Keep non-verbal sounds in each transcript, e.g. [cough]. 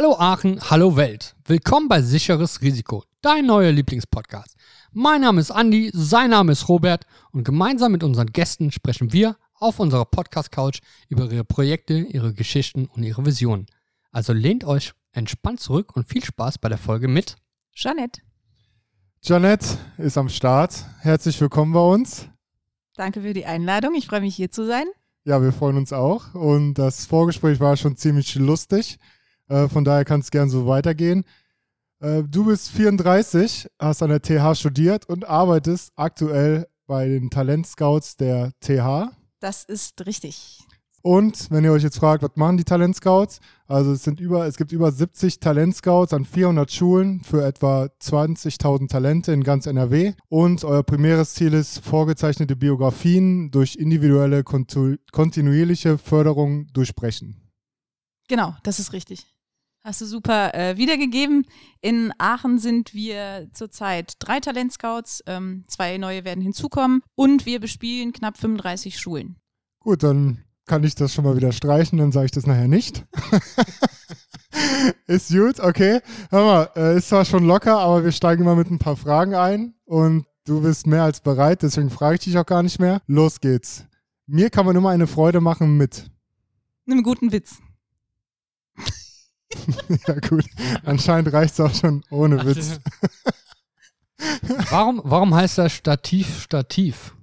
Hallo Aachen, hallo Welt. Willkommen bei Sicheres Risiko, dein neuer Lieblingspodcast. Mein Name ist Andi, sein Name ist Robert und gemeinsam mit unseren Gästen sprechen wir auf unserer Podcast-Couch über ihre Projekte, ihre Geschichten und ihre Visionen. Also lehnt euch entspannt zurück und viel Spaß bei der Folge mit Jeanette. Janette ist am Start. Herzlich willkommen bei uns. Danke für die Einladung. Ich freue mich hier zu sein. Ja, wir freuen uns auch. Und das Vorgespräch war schon ziemlich lustig. Äh, von daher kann es gern so weitergehen. Äh, du bist 34, hast an der TH studiert und arbeitest aktuell bei den Talentscouts der TH. Das ist richtig. Und wenn ihr euch jetzt fragt, was machen die Talentscouts? Also es sind über, es gibt über 70 Talentscouts an 400 Schulen für etwa 20.000 Talente in ganz NRW. Und euer primäres Ziel ist, vorgezeichnete Biografien durch individuelle kontinuierliche Förderung durchbrechen. Genau, das ist richtig. Hast du super äh, wiedergegeben. In Aachen sind wir zurzeit drei Talentscouts, ähm, zwei neue werden hinzukommen und wir bespielen knapp 35 Schulen. Gut, dann kann ich das schon mal wieder streichen, dann sage ich das nachher nicht. [laughs] ist gut, okay. Hör mal, äh, ist zwar schon locker, aber wir steigen mal mit ein paar Fragen ein und du bist mehr als bereit, deswegen frage ich dich auch gar nicht mehr. Los geht's. Mir kann man immer eine Freude machen mit. Einem guten Witz. [laughs] ja gut, anscheinend reicht es auch schon ohne Witz. [laughs] Warum, warum heißt das Stativ Stativ?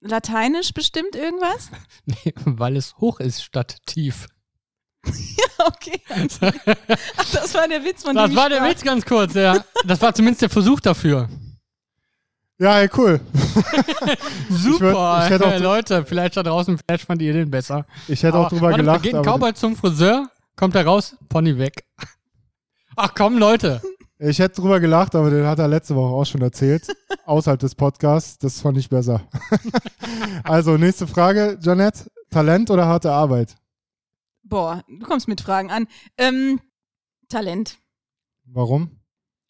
Lateinisch bestimmt irgendwas? [laughs] Nee, weil es hoch ist statt tief. ja, okay. Ach, das war der Witz von Das dem ich war der sprach. Witz ganz kurz, ja. Das war zumindest der Versuch dafür. Ja, ey, cool. Super, ich hätte auch- ey, Leute, vielleicht da draußen, vielleicht fand ihr den besser. Ich hätte auch drüber warte, gelacht. Geht ein aber Cowboy zum Friseur, kommt er raus, Pony weg. Ach komm, Leute. ich hätte drüber gelacht, aber den hat er letzte Woche auch schon erzählt. [laughs] außerhalb des Podcasts. Das fand ich besser. [laughs] also, nächste Frage, Janette. Talent oder harte Arbeit? Boah, du kommst mit Fragen an. Ähm, Talent, Warum?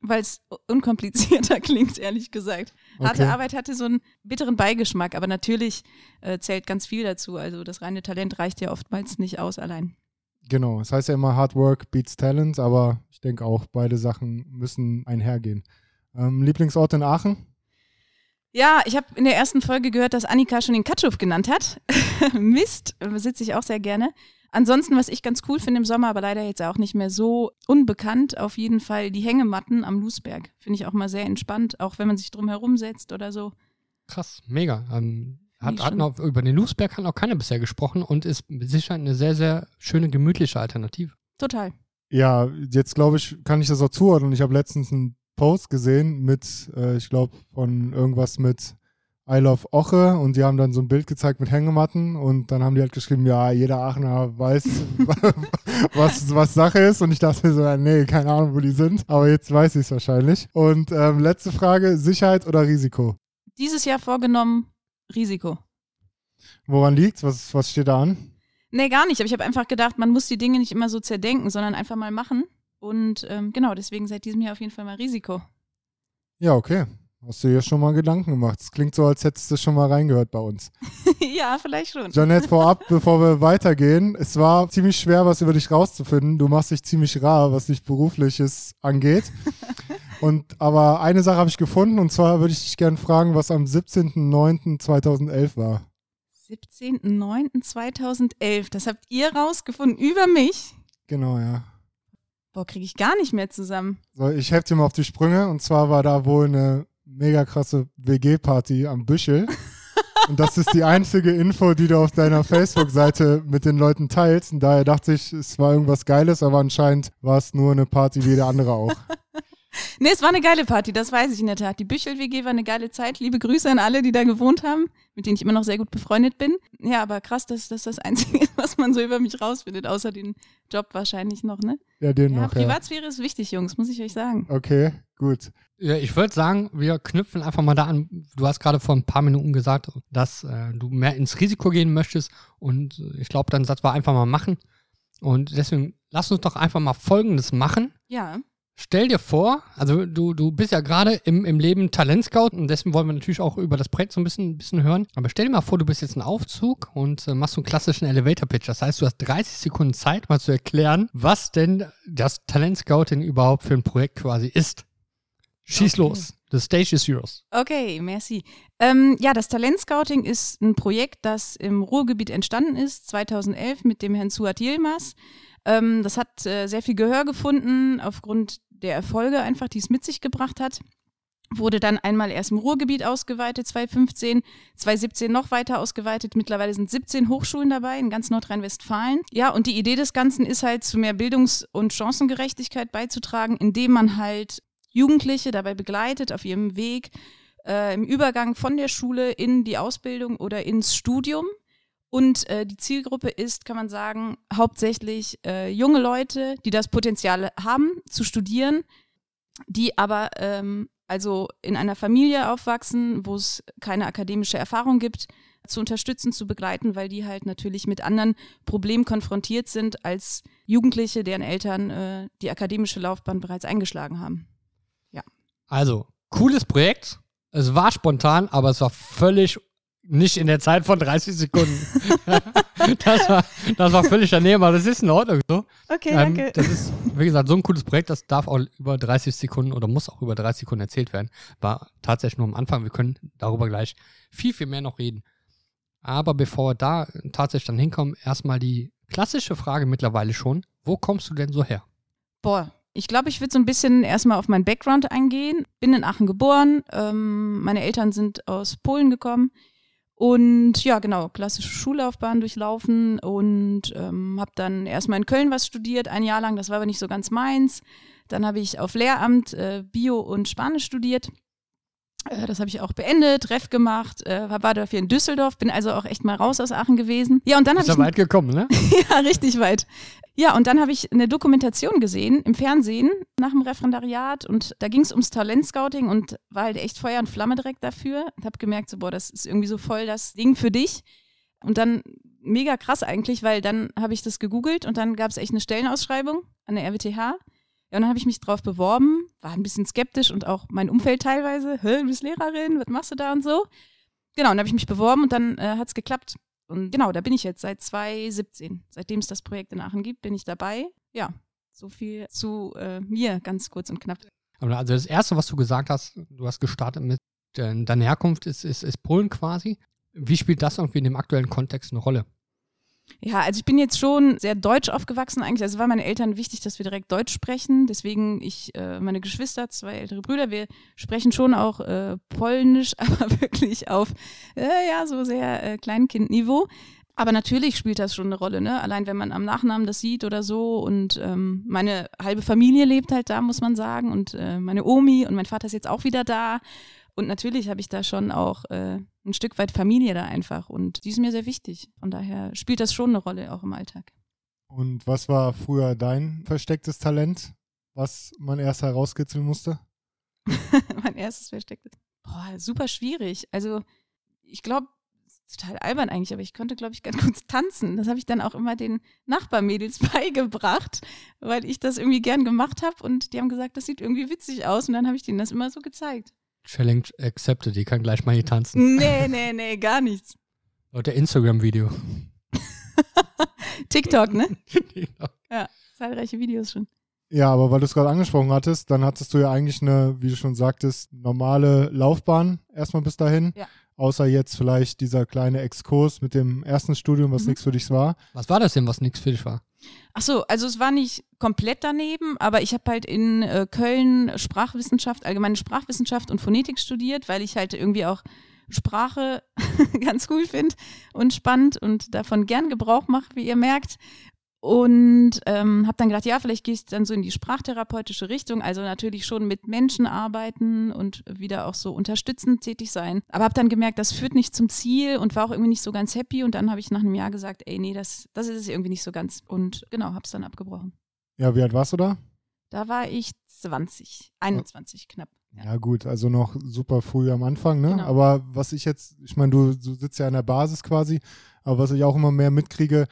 weil es unkomplizierter [laughs] klingt, ehrlich gesagt. Harte Okay. Arbeit hatte so einen bitteren Beigeschmack, aber natürlich äh, zählt ganz viel dazu. Also das reine Talent reicht ja oftmals nicht aus allein. Genau, es heißt ja immer Hard Work beats Talent, aber ich denke auch, beide Sachen müssen einhergehen. Ähm, Lieblingsort in Aachen? Ja, ich habe in der ersten Folge gehört, dass Annika schon den Katschuf genannt hat. [laughs] Mist, sitze ich auch sehr gerne. Ansonsten, was ich ganz cool finde im Sommer, aber leider jetzt auch nicht mehr so unbekannt, auf jeden Fall die Hängematten am Lusberg. Finde ich auch mal sehr entspannt, auch wenn man sich drum herum setzt oder so. Krass, mega. Ähm, hat, hat noch, über den Loosberg hat noch keiner bisher gesprochen und ist mit Sicherheit eine sehr, sehr schöne, gemütliche Alternative. Total. Ja, jetzt glaube ich, kann ich das auch zuordnen. Ich habe letztens einen Post gesehen mit, äh, ich glaube, von irgendwas mit I Love Oche und die haben dann so ein Bild gezeigt mit Hängematten und dann haben die halt geschrieben, ja, jeder Aachener weiß, [laughs] was, was Sache ist und ich dachte mir so, ja, nee, keine Ahnung, wo die sind, aber jetzt weiß ich es wahrscheinlich. Und ähm, letzte Frage, Sicherheit oder Risiko? Dieses Jahr vorgenommen, Risiko. Woran liegt's? Was, was steht da an? Nee, gar nicht. Aber ich habe einfach gedacht, man muss die Dinge nicht immer so zerdenken, sondern einfach mal machen. Und ähm, genau, deswegen seit diesem Jahr auf jeden Fall mal Risiko. Ja, okay. Hast du dir schon mal Gedanken gemacht? Es klingt so, als hättest du schon mal reingehört bei uns. [laughs] ja, vielleicht schon. Janette, vorab, [laughs] bevor wir weitergehen, es war ziemlich schwer, was über dich rauszufinden. Du machst dich ziemlich rar, was dich berufliches angeht. [laughs] Und aber eine Sache habe ich gefunden und zwar würde ich dich gerne fragen, was am 17.09.2011 war. 17.09.2011. Das habt ihr rausgefunden über mich. Genau, ja. Boah, kriege ich gar nicht mehr zusammen. So, ich helfe dir mal auf die Sprünge und zwar war da wohl eine mega krasse WG-Party am Büschel. Und das ist die einzige Info, die du auf deiner Facebook-Seite mit den Leuten teilst. Und daher dachte ich, es war irgendwas Geiles, aber anscheinend war es nur eine Party wie jede andere auch. Nee, es war eine geile Party, das weiß ich in der Tat. Die Büchel-WG war eine geile Zeit. Liebe Grüße an alle, die da gewohnt haben, mit denen ich immer noch sehr gut befreundet bin. Ja, aber krass, dass das das Einzige [laughs] ist, was man so über mich rausfindet, außer den Job wahrscheinlich noch, ne? Ja, den Ja, noch, ja. Privatsphäre ist wichtig, Jungs, muss ich euch sagen. Okay, gut. Ja, ich würde sagen, wir knüpfen einfach mal da an. Du hast gerade vor ein paar Minuten gesagt, dass äh, du mehr ins Risiko gehen möchtest. Und äh, ich glaube, dein Satz war einfach mal machen. Und deswegen lass uns doch einfach mal Folgendes machen. Ja, Stell dir vor, also du, du bist ja gerade im, im Leben Talentscout und deswegen wollen wir natürlich auch über das Projekt so ein bisschen, ein bisschen hören. Aber stell dir mal vor, du bist jetzt ein Aufzug und äh, machst so einen klassischen Elevator-Pitch. Das heißt, du hast 30 Sekunden Zeit, mal zu erklären, was denn das Talentscouting überhaupt für ein Projekt quasi ist. Schieß Okay. los. The stage is yours. Okay, merci. Ähm, ja, das Talentscouting ist ein Projekt, das im Ruhrgebiet entstanden ist, 2011 mit dem Herrn Suat Yilmaz. Ähm, das hat äh, sehr viel Gehör gefunden aufgrund der Erfolge einfach, die es mit sich gebracht hat. Wurde dann einmal erst im Ruhrgebiet ausgeweitet, 2015, 2017 noch weiter ausgeweitet. Mittlerweile sind 17 Hochschulen dabei in ganz Nordrhein-Westfalen. Ja, und die Idee des Ganzen ist halt, zu mehr Bildungs- und Chancengerechtigkeit beizutragen, indem man halt Jugendliche dabei begleitet auf ihrem Weg äh, im Übergang von der Schule in die Ausbildung oder ins Studium. Und äh, die Zielgruppe ist, kann man sagen, hauptsächlich äh, junge Leute, die das Potenzial haben zu studieren, die aber ähm, also in einer Familie aufwachsen, wo es keine akademische Erfahrung gibt, zu unterstützen, zu begleiten, weil die halt natürlich mit anderen Problemen konfrontiert sind als Jugendliche, deren Eltern äh, die akademische Laufbahn bereits eingeschlagen haben. Also, cooles Projekt. Es war spontan, aber es war völlig nicht in der Zeit von 30 Sekunden. [laughs] das, war, das war völlig daneben, aber das ist in Ordnung so. Okay, Ähm, das ist, wie gesagt, so ein cooles Projekt, das darf auch über 30 Sekunden oder muss auch über 30 Sekunden erzählt werden. War tatsächlich nur am Anfang. Wir können darüber gleich viel, viel mehr noch reden. Aber bevor wir da tatsächlich dann hinkommen, erstmal die klassische Frage mittlerweile schon. Wo kommst du denn so her? Boah, ich glaube, ich würde so ein bisschen erstmal auf meinen Background eingehen. Bin in Aachen geboren. Ähm, meine Eltern sind aus Polen gekommen. Und ja, genau, klassische Schullaufbahn durchlaufen und ähm, habe dann erstmal in Köln was studiert, ein Jahr lang. Das war aber nicht so ganz meins. Dann habe ich auf Lehramt äh, Bio und Spanisch studiert. Äh, das habe ich auch beendet, Ref gemacht, äh, war dafür in Düsseldorf, bin also auch echt mal raus aus Aachen gewesen. Ja, und dann habe Ist ich ja weit gekommen, ne? [laughs] ja, richtig weit. Ja, und dann habe ich eine Dokumentation gesehen im Fernsehen nach dem Referendariat und da ging es ums Talentscouting und war halt echt Feuer und Flamme direkt dafür. Und habe gemerkt, so, boah, das ist irgendwie so voll das Ding für dich. Und dann mega krass eigentlich, weil dann habe ich das gegoogelt und dann gab es echt eine Stellenausschreibung an der RWTH. Dann habe ich mich drauf beworben, war ein bisschen skeptisch und auch mein Umfeld teilweise, Hä, du bist Lehrerin, was machst du da und so. Genau, dann habe ich mich beworben und dann äh, hat es geklappt. Und genau, da bin ich jetzt seit 2017. Seitdem es das Projekt in Aachen gibt, bin ich dabei. Ja, so viel zu äh, mir, ganz kurz und knapp. Also das Erste, was du gesagt hast, du hast gestartet mit, äh, deine Herkunft ist, ist, ist Polen quasi. Wie spielt das irgendwie in dem aktuellen Kontext eine Rolle? Ja, also ich bin jetzt schon sehr deutsch aufgewachsen eigentlich. Also war meinen Eltern wichtig, dass wir direkt Deutsch sprechen. Deswegen ich, äh, meine Geschwister, zwei ältere Brüder, wir sprechen schon auch äh, Polnisch, [laughs] aber wirklich auf äh, ja so sehr äh, Kleinkindniveau. Aber natürlich spielt das schon eine Rolle, ne? Allein wenn man am Nachnamen das sieht oder so. Und ähm, meine halbe Familie lebt halt da, muss man sagen. Und äh, meine Omi und mein Vater ist jetzt auch wieder da. Und natürlich habe ich da schon auch äh, ein Stück weit Familie da einfach. Und die ist mir sehr wichtig. Von daher spielt das schon eine Rolle auch im Alltag. Und was war früher dein verstecktes Talent, was man erst herauskitzeln musste? [laughs] mein erstes verstecktes. Boah, super schwierig. Also ich glaube, total albern eigentlich, aber ich konnte, glaube ich, ganz [laughs] gut tanzen. Das habe ich dann auch immer den Nachbarmädels [laughs] beigebracht, weil ich das irgendwie gern gemacht habe und die haben gesagt, das sieht irgendwie witzig aus und dann habe ich denen das immer so gezeigt. Challenge accepted, die kann gleich mal hier tanzen. Nee, nee, nee, gar nichts. Laut der Instagram-Video. [laughs] TikTok, ne? [laughs] Zahlreiche Videos schon. Ja, aber weil du es gerade angesprochen hattest, dann hattest du ja eigentlich eine, wie du schon sagtest, normale Laufbahn erstmal bis dahin. Ja. Außer jetzt vielleicht dieser kleine Exkurs mit dem ersten Studium, was Mhm. nichts für dich war. Was war das denn, was nichts für dich war? Ach so, also es war nicht komplett daneben, aber ich habe halt in äh, Köln Sprachwissenschaft, allgemeine Sprachwissenschaft und Phonetik studiert, weil ich halt irgendwie auch Sprache [laughs] ganz cool finde und spannend und davon gern Gebrauch mache, wie ihr merkt. Und ähm, habe dann gedacht, ja, vielleicht gehe ich dann so in die sprachtherapeutische Richtung, also natürlich schon mit Menschen arbeiten und wieder auch so unterstützend tätig sein. Aber habe dann gemerkt, das führt nicht zum Ziel und war auch irgendwie nicht so ganz happy. Und dann habe ich nach einem Jahr gesagt, ey, nee, das, das ist es irgendwie nicht so ganz. Und genau, habe es dann abgebrochen. Ja, wie alt warst du da? Da war ich 20, 21 knapp. Ja, Ja. gut, also noch super früh am Anfang, ne? Genau. Aber was ich jetzt, ich meine, du, du sitzt ja an der Basis quasi, aber was ich auch immer mehr mitkriege,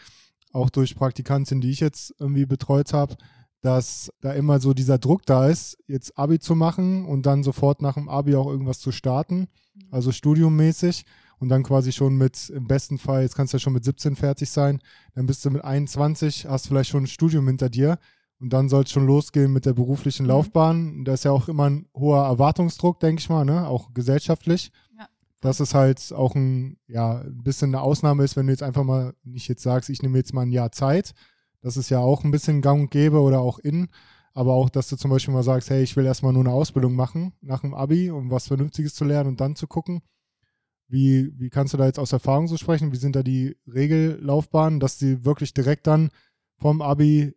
auch durch Praktikantin, die ich jetzt irgendwie betreut habe, dass da immer so dieser Druck da ist, jetzt Abi zu machen und dann sofort nach dem Abi auch irgendwas zu starten, also studiummäßig und dann quasi schon mit, im besten Fall, jetzt kannst du ja schon mit 17 fertig sein, dann bist du mit 21, hast vielleicht schon ein Studium hinter dir und dann soll es schon losgehen mit der beruflichen Mhm. Laufbahn. Da ist ja auch immer ein hoher Erwartungsdruck, denke ich mal, ne? auch gesellschaftlich. Dass es halt auch ein, ja, ein bisschen eine Ausnahme ist, wenn du jetzt einfach mal nicht jetzt sagst, ich nehme jetzt mal ein Jahr Zeit. Das ist ja auch ein bisschen gang und gäbe oder auch in. Aber auch, dass du zum Beispiel mal sagst, hey, ich will erstmal nur eine Ausbildung machen nach dem Abi, um was Vernünftiges zu lernen und dann zu gucken. Wie, wie kannst du da jetzt aus Erfahrung so sprechen? Wie sind da die Regellaufbahnen, dass die wirklich direkt dann vom Abi,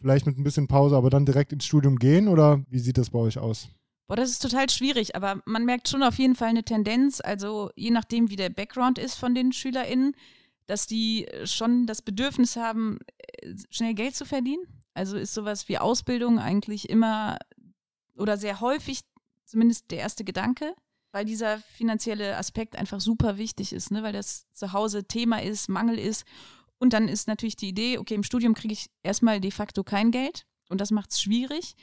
vielleicht mit ein bisschen Pause, aber dann direkt ins Studium gehen? Oder wie sieht das bei euch aus? Boah, das ist total schwierig, aber man merkt schon auf jeden Fall eine Tendenz, also je nachdem, wie der Background ist von den SchülerInnen, dass die schon das Bedürfnis haben, äh, schnell Geld zu verdienen. Also ist sowas wie Ausbildung eigentlich immer oder sehr häufig zumindest der erste Gedanke, weil dieser finanzielle Aspekt einfach super wichtig ist, ne? weil das zu Hause Thema ist, Mangel ist. Und dann ist natürlich die Idee, okay, im Studium kriege ich erstmal de facto kein Geld und das macht es schwierig.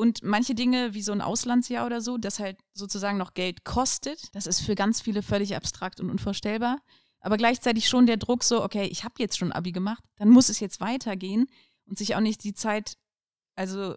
Und manche Dinge, wie so ein Auslandsjahr oder so, das halt sozusagen noch Geld kostet, das ist für ganz viele völlig abstrakt und unvorstellbar. Aber gleichzeitig schon der Druck so, okay, ich habe jetzt schon Abi gemacht, dann muss es jetzt weitergehen und sich auch nicht die Zeit, also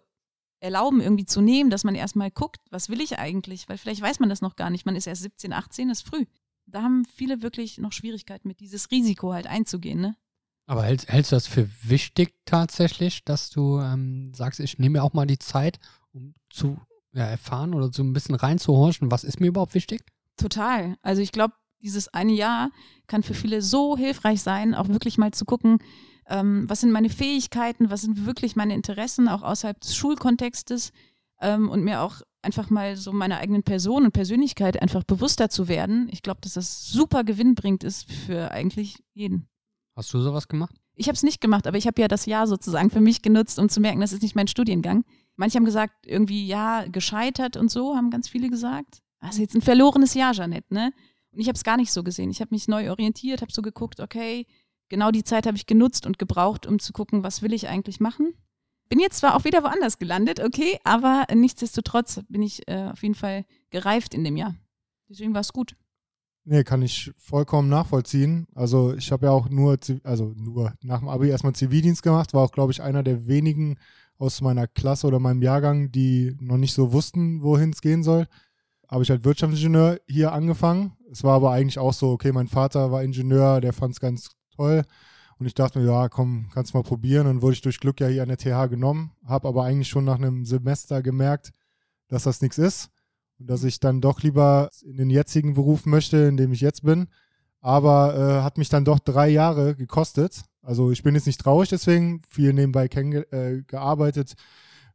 erlauben, irgendwie zu nehmen, dass man erstmal guckt, was will ich eigentlich? Weil vielleicht weiß man das noch gar nicht. Man ist erst 17, 18, ist früh. Da haben viele wirklich noch Schwierigkeiten mit, dieses Risiko halt einzugehen, ne? Aber hältst, hältst du das für wichtig tatsächlich, dass du ähm, sagst, ich nehme mir auch mal die Zeit, um zu ja, erfahren oder so ein bisschen reinzuhorchen, was ist mir überhaupt wichtig? Total. Also ich glaube, dieses eine Jahr kann für viele so hilfreich sein, auch wirklich mal zu gucken, ähm, was sind meine Fähigkeiten, was sind wirklich meine Interessen, auch außerhalb des Schulkontextes ähm, und mir auch einfach mal so meiner eigenen Person und Persönlichkeit einfach bewusster zu werden. Ich glaube, dass das super gewinnbringend ist für eigentlich jeden. Hast du sowas gemacht? Ich habe es nicht gemacht, aber ich habe ja das Jahr sozusagen für mich genutzt, um zu merken, das ist nicht mein Studiengang. Manche haben gesagt, irgendwie, ja, gescheitert und so, haben ganz viele gesagt. Ist jetzt ein verlorenes Jahr, Jeanette, ne? Und ich habe es gar nicht so gesehen. Ich habe mich neu orientiert, habe so geguckt, okay, genau die Zeit habe ich genutzt und gebraucht, um zu gucken, was will ich eigentlich machen. Bin jetzt zwar auch wieder woanders gelandet, okay, aber nichtsdestotrotz bin ich äh, auf jeden Fall gereift in dem Jahr. Deswegen war es gut. Nee, kann ich vollkommen nachvollziehen. Also ich habe ja auch nur, also nur nach dem Abi erstmal Zivildienst gemacht, war auch, glaube ich, einer der wenigen aus meiner Klasse oder meinem Jahrgang, die noch nicht so wussten, wohin es gehen soll. Habe ich als Wirtschaftsingenieur hier angefangen. Es war aber eigentlich auch so, okay, mein Vater war Ingenieur, der fand es ganz toll. Und ich dachte mir, ja, komm, kannst mal probieren. Und wurde ich durch Glück ja hier an der TH genommen, habe aber eigentlich schon nach einem Semester gemerkt, dass das nichts ist und dass ich dann doch lieber in den jetzigen Beruf möchte, in dem ich jetzt bin. Aber äh, hat mich dann doch drei Jahre gekostet. Also ich bin jetzt nicht traurig deswegen, viel nebenbei äh, gearbeitet,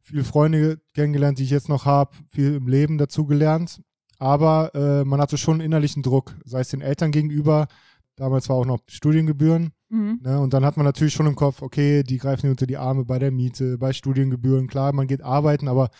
viele Freunde kennengelernt, die ich jetzt noch habe, viel im Leben dazugelernt. Aber äh, man hatte schon innerlichen Druck, sei es den Eltern gegenüber. Damals war auch noch Studiengebühren. Mhm. Ne? Und dann hat man natürlich schon im Kopf, okay, die greifen dir unter die Arme bei der Miete, bei Studiengebühren. Klar, man geht arbeiten, aber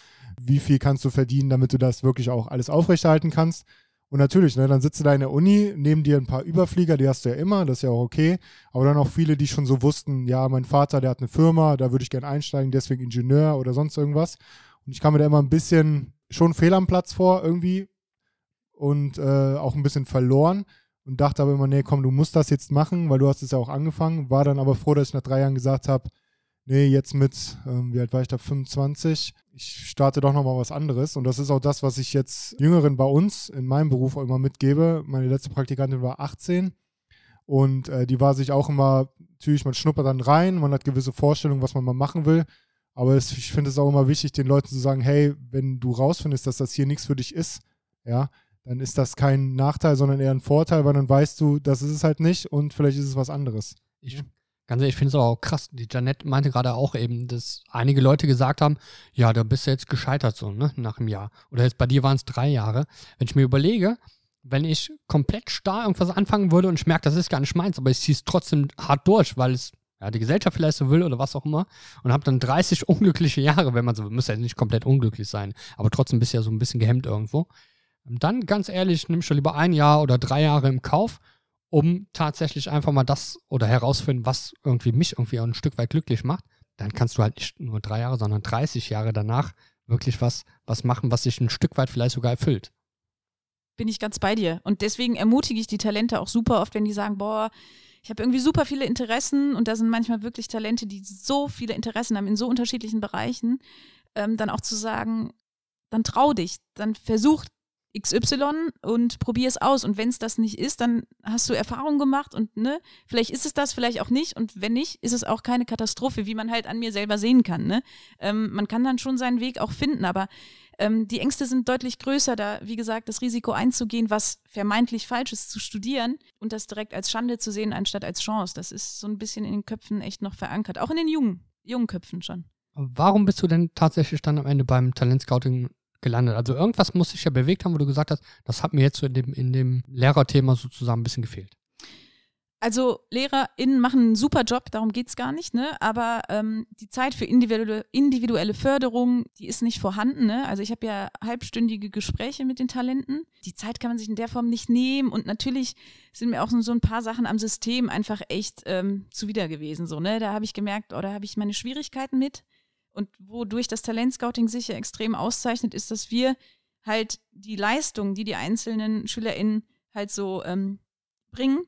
wie viel kannst du verdienen, damit du das wirklich auch alles aufrechterhalten kannst? Und natürlich, ne, dann sitzt du da in der Uni, neben dir ein paar Überflieger, die hast du ja immer, das ist ja auch okay. Aber dann auch viele, die schon so wussten, ja, mein Vater, der hat eine Firma, da würde ich gerne einsteigen, deswegen Ingenieur oder sonst irgendwas. Und ich kam mir da immer ein bisschen schon fehl am Platz vor irgendwie und äh, auch ein bisschen verloren und dachte aber immer, nee, komm, du musst das jetzt machen, weil du hast es ja auch angefangen. War dann aber froh, dass ich nach drei Jahren gesagt habe, nee, jetzt mit, ähm, wie alt war ich da, 25, ich starte doch nochmal was anderes. Und das ist auch das, was ich jetzt Jüngeren bei uns in meinem Beruf auch immer mitgebe. Meine letzte Praktikantin war 18 und äh, die war sich auch immer, natürlich, man schnuppert dann rein, man hat gewisse Vorstellungen, was man mal machen will. Aber es, ich finde es auch immer wichtig, den Leuten zu sagen, hey, wenn du rausfindest, dass das hier nichts für dich ist, ja, dann ist das kein Nachteil, sondern eher ein Vorteil, weil dann weißt du, das ist es halt nicht und vielleicht ist es was anderes. Ich, ganz ehrlich, ich finde es auch krass. Die Janette meinte gerade auch eben, dass einige Leute gesagt haben, ja, da bist du jetzt gescheitert so, ne, nach einem Jahr. Oder jetzt bei dir waren es drei Jahre. Wenn ich mir überlege, wenn ich komplett starr irgendwas anfangen würde und ich merke, das ist gar nicht meins, aber ich ziehe es trotzdem hart durch, weil es ja, die Gesellschaft vielleicht so will oder was auch immer und habe dann 30 [laughs] unglückliche Jahre, wenn man so will, muss ja nicht komplett unglücklich sein, aber trotzdem bist du ja so ein bisschen gehemmt irgendwo. Dann, ganz ehrlich, nimmst du lieber ein Jahr oder drei Jahre im Kauf, um tatsächlich einfach mal das oder herausfinden, was irgendwie mich irgendwie auch ein Stück weit glücklich macht. dann kannst du halt nicht nur drei Jahre, sondern 30 Jahre danach wirklich was, was machen, was sich ein Stück weit vielleicht sogar erfüllt. Bin ich ganz bei dir. Und deswegen ermutige ich die Talente auch super oft, wenn die sagen, boah, ich habe irgendwie super viele Interessen und da sind manchmal wirklich Talente, die so viele Interessen haben in so unterschiedlichen Bereichen, ähm, dann auch zu sagen, dann trau dich, dann versuch XY und probier es aus. Und wenn es das nicht ist, dann hast du Erfahrung gemacht und ne, vielleicht ist es das, vielleicht auch nicht. Und wenn nicht, ist es auch keine Katastrophe, wie man halt an mir selber sehen kann. Ne? Ähm, man kann dann schon seinen Weg auch finden, aber ähm, die Ängste sind deutlich größer, da, wie gesagt, das Risiko einzugehen, was vermeintlich falsch ist, zu studieren und das direkt als Schande zu sehen, anstatt als Chance. Das ist so ein bisschen in den Köpfen echt noch verankert, auch in den jungen, jungen Köpfen schon. Warum bist du denn tatsächlich dann am Ende beim Talentscouting gelandet? Also irgendwas muss sich ja bewegt haben, wo du gesagt hast, das hat mir jetzt so in dem, in dem Lehrerthema sozusagen ein bisschen gefehlt. Also LehrerInnen machen einen super Job, darum geht es gar nicht, ne? Aber ähm, die Zeit für individuelle, individuelle Förderung, die ist nicht vorhanden, ne? Also ich habe ja halbstündige Gespräche mit den Talenten. Die Zeit kann man sich in der Form nicht nehmen und natürlich sind mir auch so ein paar Sachen am System einfach echt ähm, zuwider gewesen. So, ne? Da habe ich gemerkt, oder oh, habe ich meine Schwierigkeiten mit. Und wodurch das Talentscouting sich ja extrem auszeichnet, ist, dass wir halt die Leistung, die die einzelnen SchülerInnen halt so ähm, bringen,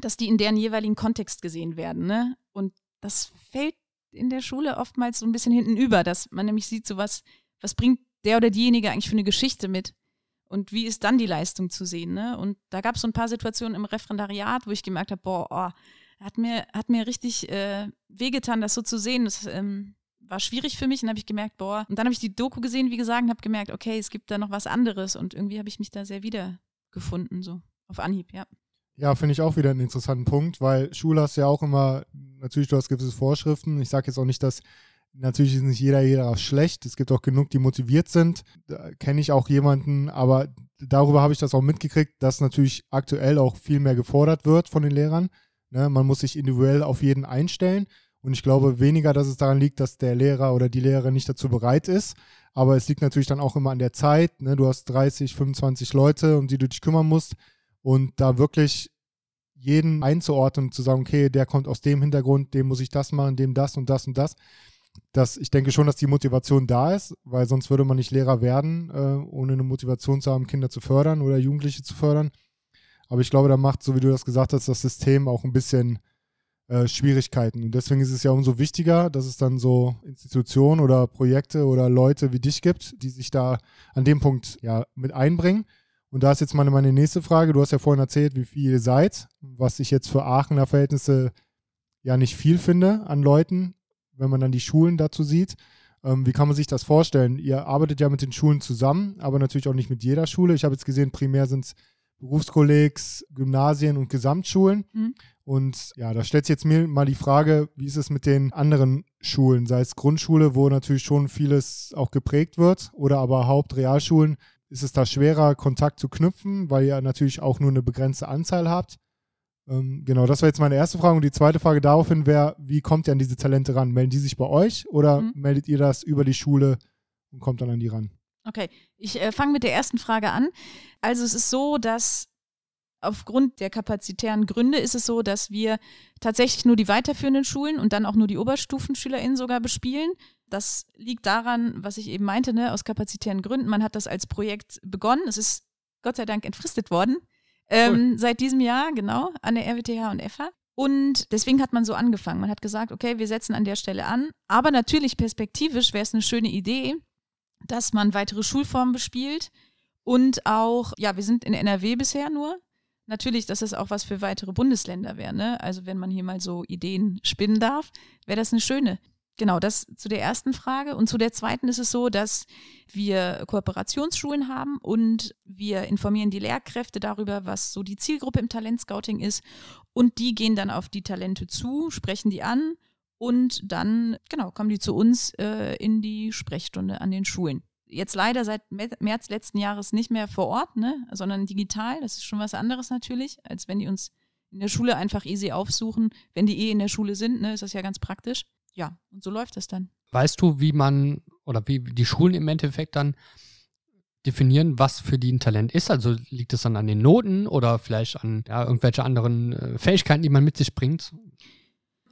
dass die in deren jeweiligen Kontext gesehen werden. Ne? Und das fällt in der Schule oftmals so ein bisschen hinten über, dass man nämlich sieht, so was, was bringt der oder diejenige eigentlich für eine Geschichte mit? Und wie ist dann die Leistung zu sehen? Ne? Und da gab es so ein paar Situationen im Referendariat, wo ich gemerkt habe, boah, oh, hat mir, hat mir richtig äh, wehgetan, das so zu sehen. Das ähm, war schwierig für mich und habe ich gemerkt, boah. Und dann habe ich die Doku gesehen, wie gesagt, und habe gemerkt, okay, es gibt da noch was anderes. Und irgendwie habe ich mich da sehr wiedergefunden, so auf Anhieb, ja. Ja, finde ich auch wieder einen interessanten Punkt, weil Schule hast ja auch immer, natürlich, du hast gewisse Vorschriften. Ich sage jetzt auch nicht, dass natürlich ist nicht jeder jeder schlecht. Es gibt auch genug, die motiviert sind. Da kenne ich auch jemanden, aber darüber habe ich das auch mitgekriegt, dass natürlich aktuell auch viel mehr gefordert wird von den Lehrern. Ne, man muss sich individuell auf jeden einstellen. Und ich glaube weniger, dass es daran liegt, dass der Lehrer oder die Lehrerin nicht dazu bereit ist. Aber es liegt natürlich dann auch immer an der Zeit. Ne? Du hast 30, 25 Leute, um die du dich kümmern musst. Und da wirklich jeden einzuordnen und zu sagen, okay, der kommt aus dem Hintergrund, dem muss ich das machen, dem das und das und das. Das, ich denke schon, dass die Motivation da ist, weil sonst würde man nicht Lehrer werden, äh, ohne eine Motivation zu haben, Kinder zu fördern oder Jugendliche zu fördern. Aber ich glaube, da macht, so wie du das gesagt hast, das System auch ein bisschen äh, Schwierigkeiten. Und deswegen ist es ja umso wichtiger, dass es dann so Institutionen oder Projekte oder Leute wie dich gibt, die sich da an dem Punkt ja mit einbringen und da ist jetzt meine, meine nächste Frage. Du hast ja vorhin erzählt, wie viel ihr seid, was ich jetzt für Aachener Verhältnisse ja nicht viel finde an Leuten, wenn man dann die Schulen dazu sieht. Ähm, wie kann man sich das vorstellen? Ihr arbeitet ja mit den Schulen zusammen, aber natürlich auch nicht mit jeder Schule. Ich habe jetzt gesehen, primär sind es Berufskollegs, Gymnasien und Gesamtschulen. Mhm. Und ja, da stellt sich jetzt mir mal die Frage, wie ist es mit den anderen Schulen, sei es Grundschule, wo natürlich schon vieles auch geprägt wird, oder aber Hauptrealschulen, ist es da schwerer, Kontakt zu knüpfen, weil ihr natürlich auch nur eine begrenzte Anzahl habt. Ähm, genau, das war jetzt meine erste Frage. Und die zweite Frage daraufhin wäre, wie kommt ihr an diese Talente ran? Melden die sich bei euch oder mhm. meldet ihr das über die Schule und kommt dann an die ran? Okay, ich äh, fange mit der ersten Frage an. Also es ist so, dass aufgrund der kapazitären Gründe ist es so, dass wir tatsächlich nur die weiterführenden Schulen und dann auch nur die Oberstufenschülerinnen sogar bespielen. Das liegt daran, was ich eben meinte, ne, aus kapazitären Gründen. Man hat das als Projekt begonnen. Es ist Gott sei Dank entfristet worden. Ähm, cool. Seit diesem Jahr, genau, an der RWTH und FH. Und deswegen hat man so angefangen. Man hat gesagt, okay, wir setzen an der Stelle an. Aber natürlich perspektivisch wäre es eine schöne Idee, dass man weitere Schulformen bespielt. Und auch, ja, wir sind in NRW bisher nur. Natürlich, dass das auch was für weitere Bundesländer wäre. Ne? Also wenn man hier mal so Ideen spinnen darf, wäre das eine schöne Genau, das zu der ersten Frage. Und zu der zweiten ist es so, dass wir Kooperationsschulen haben und wir informieren die Lehrkräfte darüber, was so die Zielgruppe im Talentscouting ist. Und die gehen dann auf die Talente zu, sprechen die an und dann, genau, kommen die zu uns äh, in die Sprechstunde an den Schulen. Jetzt leider seit März letzten Jahres nicht mehr vor Ort, ne, sondern digital. Das ist schon was anderes natürlich, als wenn die uns in der Schule einfach easy aufsuchen. Wenn die eh in der Schule sind, ne, ist das ja ganz praktisch ja, und so läuft es dann. Weißt du, wie man oder wie die Schulen im Endeffekt dann definieren, was für die ein Talent ist? Also liegt es dann an den Noten oder vielleicht an ja, irgendwelche anderen äh, Fähigkeiten, die man mit sich bringt?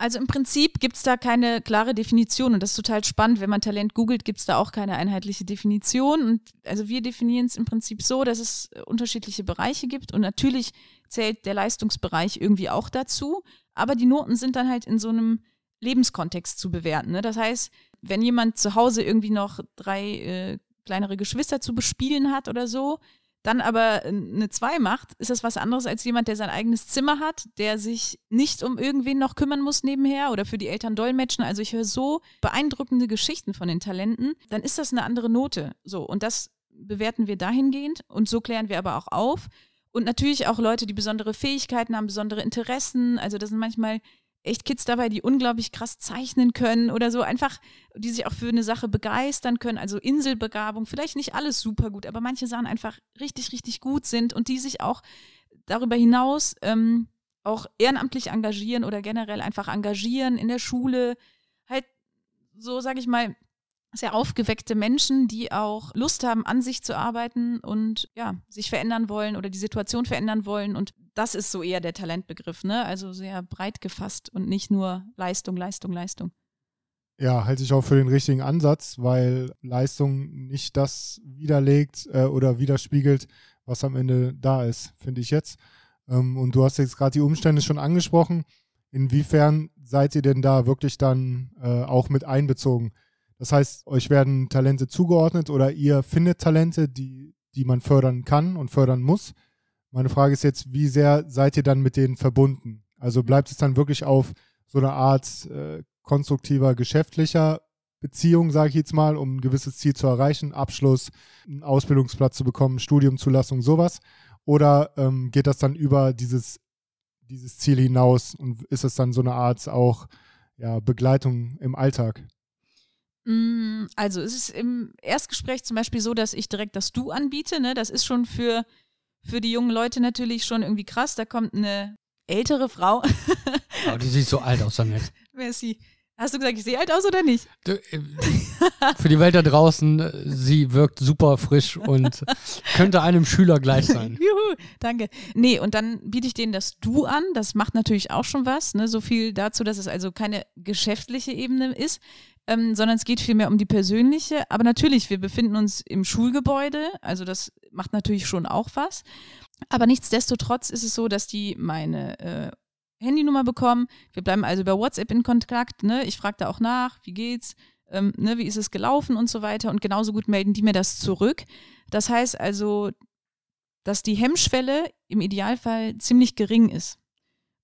Also im Prinzip gibt es da keine klare Definition und das ist total spannend. Wenn man Talent googelt, gibt es da auch keine einheitliche Definition. Und also wir definieren es im Prinzip so, dass es unterschiedliche Bereiche gibt und natürlich zählt der Leistungsbereich irgendwie auch dazu. Aber die Noten sind dann halt in so einem Lebenskontext zu bewerten. Ne? Das heißt, wenn jemand zu Hause irgendwie noch drei äh, kleinere Geschwister zu bespielen hat oder so, dann aber eine 2 macht, ist das was anderes als jemand, der sein eigenes Zimmer hat, der sich nicht um irgendwen noch kümmern muss nebenher oder für die Eltern dolmetschen. Also ich höre so beeindruckende Geschichten von den Talenten, dann ist das eine andere Note. So, und das bewerten wir dahingehend und so klären wir aber auch auf. Und natürlich auch Leute, die besondere Fähigkeiten haben, besondere Interessen. Also das sind manchmal echt Kids dabei, die unglaublich krass zeichnen können oder so, einfach, die sich auch für eine Sache begeistern können, also Inselbegabung, vielleicht nicht alles super gut, aber manche Sachen einfach richtig, richtig gut sind und die sich auch darüber hinaus ähm, auch ehrenamtlich engagieren oder generell einfach engagieren in der Schule, halt so, sage ich mal, sehr aufgeweckte Menschen, die auch Lust haben, an sich zu arbeiten und ja, sich verändern wollen oder die Situation verändern wollen. Und das ist so eher der Talentbegriff, ne? Also sehr breit gefasst und nicht nur Leistung, Leistung, Leistung. Ja, halte ich auch für den richtigen Ansatz, weil Leistung nicht das widerlegt äh, oder widerspiegelt, was am Ende da ist, finde ich jetzt. Ähm, und du hast jetzt gerade die Umstände schon angesprochen. Inwiefern seid ihr denn da wirklich dann äh, auch mit einbezogen? Das heißt, euch werden Talente zugeordnet oder ihr findet Talente, die, die man fördern kann und fördern muss. Meine Frage ist jetzt, wie sehr seid ihr dann mit denen verbunden? Also bleibt es dann wirklich auf so eine Art äh, konstruktiver, geschäftlicher Beziehung, sage ich jetzt mal, um ein gewisses Ziel zu erreichen, Abschluss, einen Ausbildungsplatz zu bekommen, Studiumzulassung, sowas? Oder ähm, geht das dann über dieses, dieses Ziel hinaus und ist es dann so eine Art auch ja, Begleitung im Alltag? Mm, also es ist im Erstgespräch zum Beispiel so, dass ich direkt das Du anbiete. Ne? Das ist schon für, für die jungen Leute natürlich schon irgendwie krass. Da kommt eine ältere Frau. Aber die sieht so alt aus damit. Sie? [laughs] Hast du gesagt, ich sehe alt aus oder nicht? Äh, für die Welt da draußen, äh, sie wirkt super frisch und könnte einem Schüler gleich sein. [laughs] Juhu, danke. Nee, und dann biete ich denen das Du an. Das macht natürlich auch schon was. Ne? So viel dazu, dass es also keine geschäftliche Ebene ist ähm, sondern es geht vielmehr um die persönliche. Aber natürlich, wir befinden uns im Schulgebäude, also das macht natürlich schon auch was. Aber nichtsdestotrotz ist es so, dass die meine äh, Handynummer bekommen. Wir bleiben also über WhatsApp in Kontakt. Ne? Ich frage da auch nach, wie geht's, ähm, ne? wie ist es gelaufen und so weiter. Und genauso gut melden die mir das zurück. Das heißt also, dass die Hemmschwelle im Idealfall ziemlich gering ist.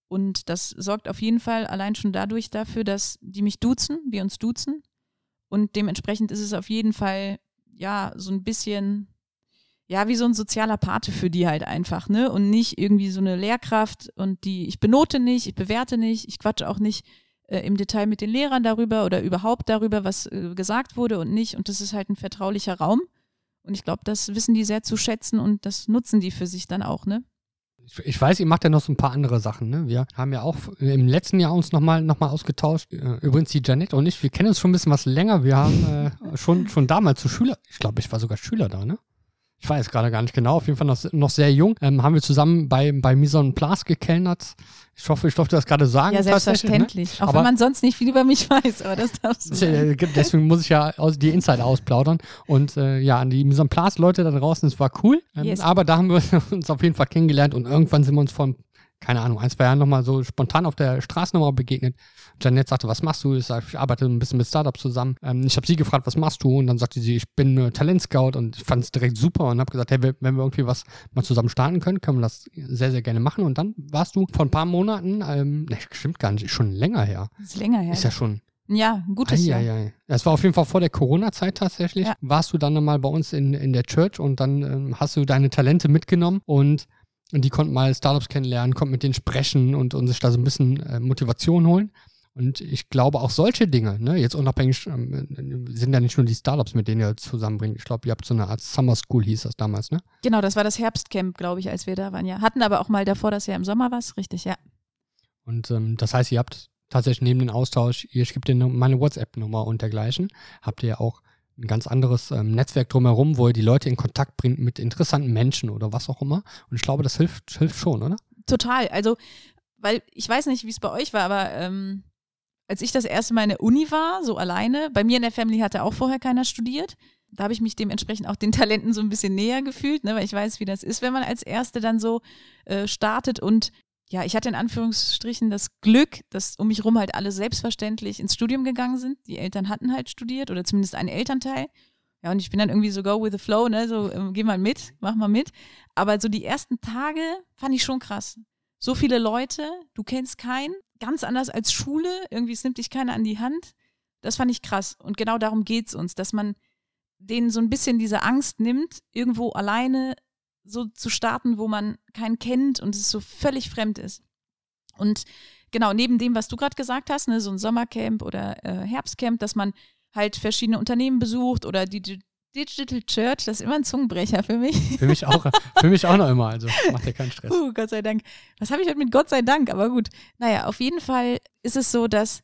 Und das sorgt auf jeden Fall allein schon dadurch dafür, dass die mich duzen, wir uns duzen. Und dementsprechend ist es auf jeden Fall, ja, so ein bisschen, ja, wie so ein sozialer Pate für die halt einfach, ne? Und nicht irgendwie so eine Lehrkraft und die, ich benote nicht, ich bewerte nicht, ich quatsche auch nicht äh, im Detail mit den Lehrern darüber oder überhaupt darüber, was äh, gesagt wurde und nicht. Und das ist halt ein vertraulicher Raum. Und ich glaube, das wissen die sehr zu schätzen und das nutzen die für sich dann auch, ne? ich weiß, ihr macht ja noch so ein paar andere Sachen. Ne? Wir haben ja auch im letzten Jahr uns nochmal noch mal ausgetauscht. Äh, übrigens die Janet und ich, wir kennen uns schon ein bisschen was länger. Wir haben äh, schon, schon damals zu Schüler, ich glaube, ich war sogar Schüler da, ne? Ich weiß gerade gar nicht genau, auf jeden Fall noch, noch sehr jung, ähm, haben wir zusammen bei, bei Mison Plas gekellnert. Ich hoffe, ich durfte das gerade sagen. Ja, ne? selbstverständlich. Ne? Auch aber, wenn man sonst nicht viel über mich [laughs] weiß, aber das darfst du. Äh, deswegen muss ich ja aus, die Insider ausplaudern. Und äh, ja, an die Mison Plas Leute da draußen, es war cool. Ähm, yes. Aber da haben wir [laughs] uns auf jeden Fall kennengelernt und irgendwann sind wir uns von keine Ahnung, ein, zwei Jahren nochmal so spontan auf der Straße nochmal begegnet. Janet sagte, was machst du? Ich sage, ich arbeite ein bisschen mit Startups zusammen. Ähm, ich habe sie gefragt, was machst du? Und dann sagte sie, ich bin äh, Talentscout und fand es direkt super und habe gesagt, hey, wenn wir irgendwie was mal zusammen starten können, können wir das sehr, sehr gerne machen. Und dann warst du vor ein paar Monaten, ähm, ne, stimmt gar nicht, schon länger her. Ist länger her. Ist ja schon ja, ein gutes Jahr. Ja, ja. Das war auf jeden Fall vor der Corona-Zeit tatsächlich. Ja. Warst du dann mal bei uns in, in der Church und dann ähm, hast du deine Talente mitgenommen und und die konnten mal Startups kennenlernen, konnten mit denen sprechen und, und sich da so ein bisschen äh, Motivation holen. Und ich glaube auch solche Dinge, ne, jetzt unabhängig, ähm, sind ja nicht nur die Startups, mit denen ihr zusammenbringt. Ich glaube, ihr habt so eine Art Summer School, hieß das damals, ne? Genau, das war das Herbstcamp, glaube ich, als wir da waren, ja. Hatten aber auch mal davor das Jahr im Sommer was, richtig, ja. Und ähm, das heißt, ihr habt tatsächlich neben dem Austausch, ich gebe dir meine WhatsApp-Nummer und dergleichen, habt ihr auch ein ganz anderes ähm, Netzwerk drumherum, wo ihr die Leute in Kontakt bringt mit interessanten Menschen oder was auch immer. Und ich glaube, das hilft, hilft schon, oder? Total. Also, weil ich weiß nicht, wie es bei euch war, aber ähm, als ich das erste Mal in der Uni war, so alleine, bei mir in der Family hatte auch vorher keiner studiert. Da habe ich mich dementsprechend auch den Talenten so ein bisschen näher gefühlt, ne, weil ich weiß, wie das ist, wenn man als Erste dann so äh, startet. Und ja, ich hatte in Anführungsstrichen das Glück, dass um mich rum halt alle selbstverständlich ins Studium gegangen sind. Die Eltern hatten halt studiert oder zumindest ein Elternteil. Ja, und ich bin dann irgendwie so go with the flow, ne, so äh, geh mal mit, mach mal mit. Aber so die ersten Tage fand ich schon krass. So viele Leute, du kennst keinen, ganz anders als Schule, irgendwie es nimmt dich keiner an die Hand. Das fand ich krass. Und genau darum geht es uns, dass man denen so ein bisschen diese Angst nimmt, irgendwo alleine so zu starten, wo man keinen kennt und es so völlig fremd ist. Und genau, neben dem, was du gerade gesagt hast, ne, so ein Sommercamp oder äh, Herbstcamp, dass man halt verschiedene Unternehmen besucht oder die, die Digital Church, das ist immer ein Zungenbrecher für mich. Für mich auch, für mich auch noch immer, also macht ja keinen Stress. Uh, Gott sei Dank. Was habe ich heute mit Gott sei Dank? Aber gut. Naja, auf jeden Fall ist es so, dass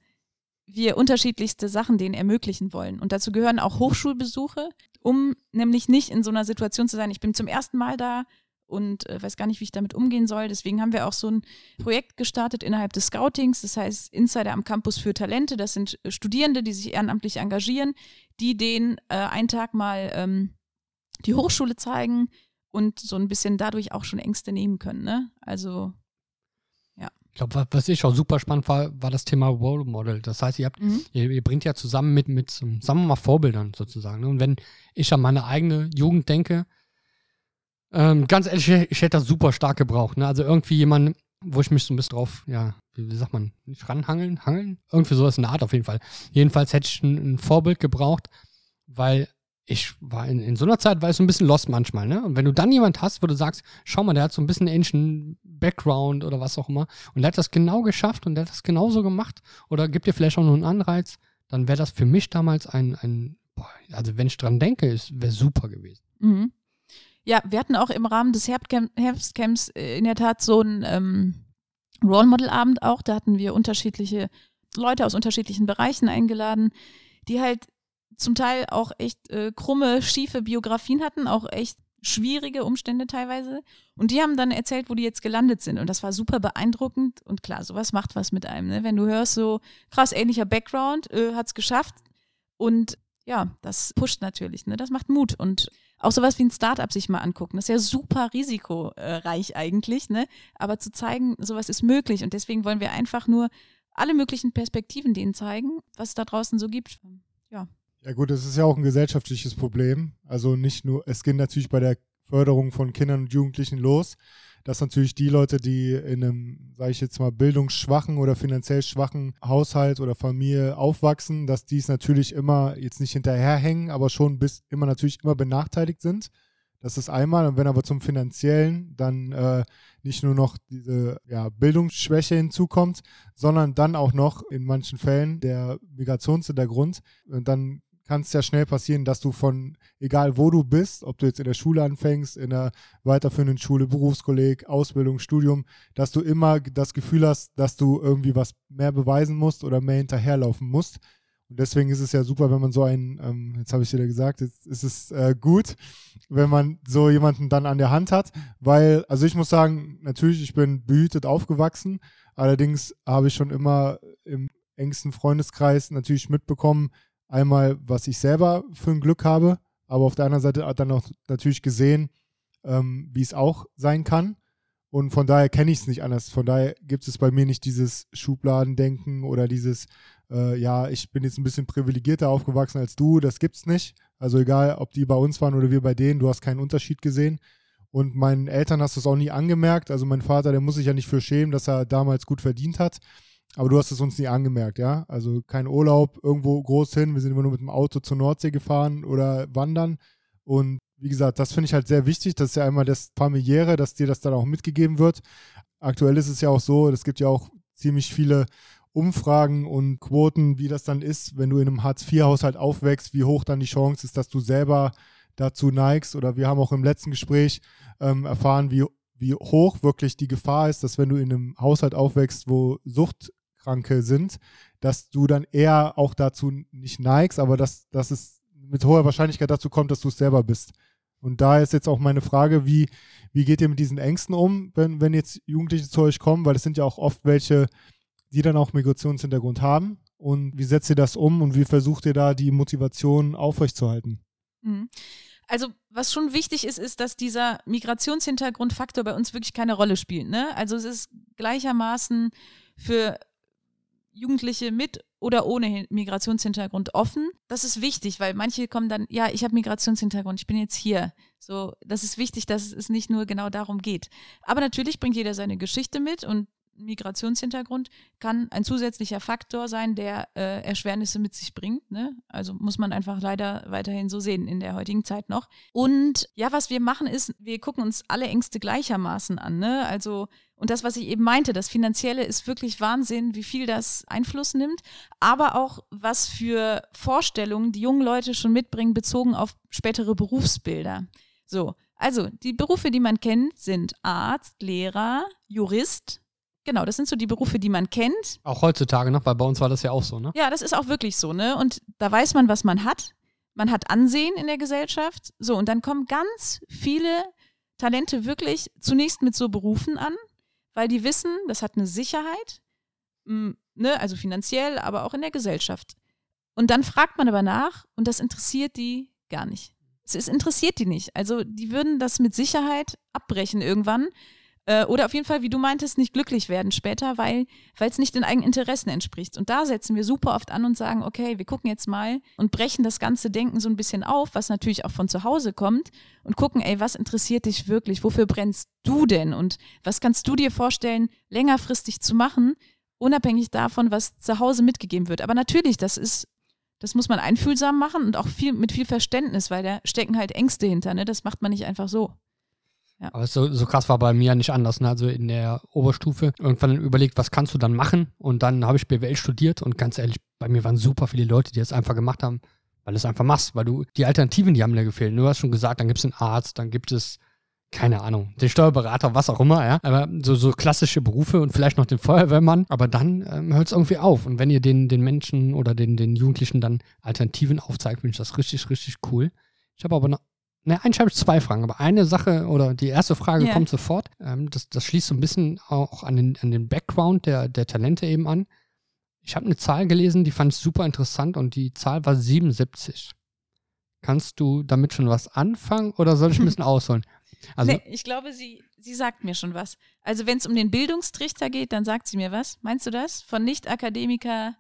wir unterschiedlichste Sachen denen ermöglichen wollen. Und dazu gehören auch Hochschulbesuche, um nämlich nicht in so einer Situation zu sein, ich bin zum ersten Mal da und äh, weiß gar nicht, wie ich damit umgehen soll. Deswegen haben wir auch so ein Projekt gestartet innerhalb des Scoutings, das heißt Insider am Campus für Talente. Das sind äh, Studierende, die sich ehrenamtlich engagieren, die denen äh, einen Tag mal ähm, die Hochschule zeigen und so ein bisschen dadurch auch schon Ängste nehmen können. Ne? Also ich glaube, was ich auch super spannend war, war das Thema Role Model. Das heißt, ihr habt, mhm. ihr, ihr, bringt ja zusammen mit, mit, sagen wir mal, Vorbildern sozusagen. Ne? Und wenn ich an meine eigene Jugend denke, ähm, ganz ehrlich, ich hätte das super stark gebraucht. Ne? Also irgendwie jemand, wo ich mich so ein bisschen drauf, ja, wie, wie sagt man, nicht ranhangeln, hangeln? Irgendwie sowas in der Art auf jeden Fall. Jedenfalls hätte ich ein, ein Vorbild gebraucht, weil ich war in, in so einer Zeit, war ich so ein bisschen lost manchmal, ne? Und wenn du dann jemand hast, wo du sagst, schau mal, der hat so ein bisschen ähnlichen Background oder was auch immer, und der hat das genau geschafft und der hat das genauso gemacht, oder gibt dir vielleicht auch nur einen Anreiz, dann wäre das für mich damals ein, ein boah, also wenn ich dran denke, wäre super gewesen. Mhm. Ja, wir hatten auch im Rahmen des Herbstcamps äh, in der Tat so einen ähm, Role Model Abend auch. Da hatten wir unterschiedliche Leute aus unterschiedlichen Bereichen eingeladen, die halt zum Teil auch echt äh, krumme, schiefe Biografien hatten, auch echt schwierige Umstände teilweise. Und die haben dann erzählt, wo die jetzt gelandet sind. Und das war super beeindruckend. Und klar, sowas macht was mit einem. Ne? Wenn du hörst, so krass ähnlicher Background, äh, es geschafft. Und ja, das pusht natürlich. Ne? Das macht Mut. Und auch sowas wie ein Startup sich mal angucken. Das ist ja super risikoreich eigentlich. Ne? Aber zu zeigen, sowas ist möglich. Und deswegen wollen wir einfach nur alle möglichen Perspektiven denen zeigen, was es da draußen so gibt. Ja. Ja gut, das ist ja auch ein gesellschaftliches Problem. Also nicht nur, es geht natürlich bei der Förderung von Kindern und Jugendlichen los, dass natürlich die Leute, die in einem, sage ich jetzt mal, bildungsschwachen oder finanziell schwachen Haushalt oder Familie aufwachsen, dass die es natürlich immer jetzt nicht hinterherhängen, aber schon bis immer natürlich immer benachteiligt sind. Das ist einmal. Und wenn aber zum Finanziellen dann äh, nicht nur noch diese ja, Bildungsschwäche hinzukommt, sondern dann auch noch in manchen Fällen der Migrationshintergrund, und dann kann es ja schnell passieren, dass du von, egal wo du bist, ob du jetzt in der Schule anfängst, in der weiterführenden Schule, Berufskolleg, Ausbildung, Studium, dass du immer das Gefühl hast, dass du irgendwie was mehr beweisen musst oder mehr hinterherlaufen musst. Und deswegen ist es ja super, wenn man so einen, ähm, jetzt habe ich wieder gesagt, jetzt ist es äh, gut, wenn man so jemanden dann an der Hand hat, weil, also ich muss sagen, natürlich, ich bin behütet aufgewachsen, allerdings habe ich schon immer im engsten Freundeskreis natürlich mitbekommen, einmal, was ich selber für ein Glück habe, aber auf der anderen Seite hat dann auch natürlich gesehen, ähm, wie es auch sein kann. Und von daher kenne ich es nicht anders. Von daher gibt es bei mir nicht dieses Schubladendenken oder dieses, äh, ja, ich bin jetzt ein bisschen privilegierter aufgewachsen als du. Das gibt's nicht. Also egal, ob die bei uns waren oder wir bei denen, du hast keinen Unterschied gesehen. Und meinen Eltern hast du es auch nie angemerkt. Also mein Vater, der muss sich ja nicht für schämen, dass er damals gut verdient hat. Aber du hast es uns nie angemerkt, ja? Also kein Urlaub irgendwo groß hin. Wir sind immer nur mit dem Auto zur Nordsee gefahren oder wandern. Und wie gesagt, das finde ich halt sehr wichtig. Das ist ja einmal das familiäre, dass dir das dann auch mitgegeben wird. Aktuell ist es ja auch so, es gibt ja auch ziemlich viele Umfragen und Quoten, wie das dann ist, wenn du in einem Hartz-IV-Haushalt aufwächst, wie hoch dann die Chance ist, dass du selber dazu neigst. Oder wir haben auch im letzten Gespräch ähm, erfahren, wie, wie hoch wirklich die Gefahr ist, dass wenn du in einem Haushalt aufwächst, wo Sucht Kranke sind, dass du dann eher auch dazu nicht neigst, aber dass, dass es mit hoher Wahrscheinlichkeit dazu kommt, dass du es selber bist. Und da ist jetzt auch meine Frage, wie, wie geht ihr mit diesen Ängsten um, wenn, wenn jetzt Jugendliche zu euch kommen, weil es sind ja auch oft welche, die dann auch Migrationshintergrund haben. und wie setzt ihr das um und wie versucht ihr da die Motivation aufrechtzuerhalten? Mhm. Also was schon wichtig ist, ist, dass dieser Migrationshintergrundfaktor bei uns wirklich keine Rolle spielt. Ne? Also es ist gleichermaßen für Jugendliche mit oder ohne Migrationshintergrund offen. Das ist wichtig, weil manche kommen dann, ja, ich habe Migrationshintergrund, ich bin jetzt hier. So, das ist wichtig, dass es nicht nur genau darum geht. Aber natürlich bringt jeder seine Geschichte mit und Migrationshintergrund kann ein zusätzlicher Faktor sein, der äh, Erschwernisse mit sich bringt. Ne? Also muss man einfach leider weiterhin so sehen in der heutigen Zeit noch. Und ja, was wir machen ist, wir gucken uns alle Ängste gleichermaßen an. Ne? Also und das, was ich eben meinte, das Finanzielle ist wirklich Wahnsinn, wie viel das Einfluss nimmt, aber auch was für Vorstellungen die jungen Leute schon mitbringen, bezogen auf spätere Berufsbilder. So, also die Berufe, die man kennt, sind Arzt, Lehrer, Jurist, Genau, das sind so die Berufe, die man kennt. Auch heutzutage noch, weil bei uns war das ja auch so, ne? Ja, das ist auch wirklich so, ne? Und da weiß man, was man hat. Man hat Ansehen in der Gesellschaft. So, und dann kommen ganz viele Talente wirklich zunächst mit so Berufen an, weil die wissen, das hat eine Sicherheit, mh, mm, ne? Also finanziell, aber auch in der Gesellschaft. Und dann fragt man aber nach und das interessiert die gar nicht. Es interessiert die nicht. Also die würden das mit Sicherheit abbrechen irgendwann, äh, oder auf jeden Fall, wie du meintest, nicht glücklich werden später, weil es nicht den eigenen Interessen entspricht. Und da setzen wir super oft an und sagen, okay, wir gucken jetzt mal und brechen das ganze Denken so ein bisschen auf, was natürlich auch von zu Hause kommt und gucken, ey, was interessiert dich wirklich? Wofür brennst du denn? Und was kannst du dir vorstellen, längerfristig zu machen, unabhängig davon, was zu Hause mitgegeben wird? Aber natürlich, das ist das muss man einfühlsam machen und auch viel, mit viel Verständnis, weil da stecken halt Ängste hinter. Ne? Das macht man nicht einfach so. Ja. Aber so, so krass war bei mir nicht anders. Ne? Also in der Oberstufe irgendwann überlegt, was kannst du dann machen? Und dann habe ich BWL studiert und ganz ehrlich, bei mir waren super viele Leute, die das einfach gemacht haben, weil du es einfach machst, weil du die Alternativen, die haben dir gefehlt. Du hast schon gesagt, dann gibt es einen Arzt, dann gibt es keine Ahnung, den Steuerberater, was auch immer, ja. Aber so, so klassische Berufe und vielleicht noch den Feuerwehrmann. Aber dann ähm, hört es irgendwie auf. Und wenn ihr den, den Menschen oder den, den Jugendlichen dann Alternativen aufzeigt, finde ich das richtig, richtig cool. Ich habe aber noch Ne, eigentlich habe ich zwei Fragen, aber eine Sache oder die erste Frage yeah. kommt sofort. Ähm, das, das schließt so ein bisschen auch an den, an den Background der, der Talente eben an. Ich habe eine Zahl gelesen, die fand ich super interessant und die Zahl war 77. Kannst du damit schon was anfangen oder soll ich ein bisschen [laughs] ausholen? Also, nee, ich glaube, sie, sie sagt mir schon was. Also wenn es um den Bildungstrichter geht, dann sagt sie mir was. Meinst du das? Von Nicht-Akademiker?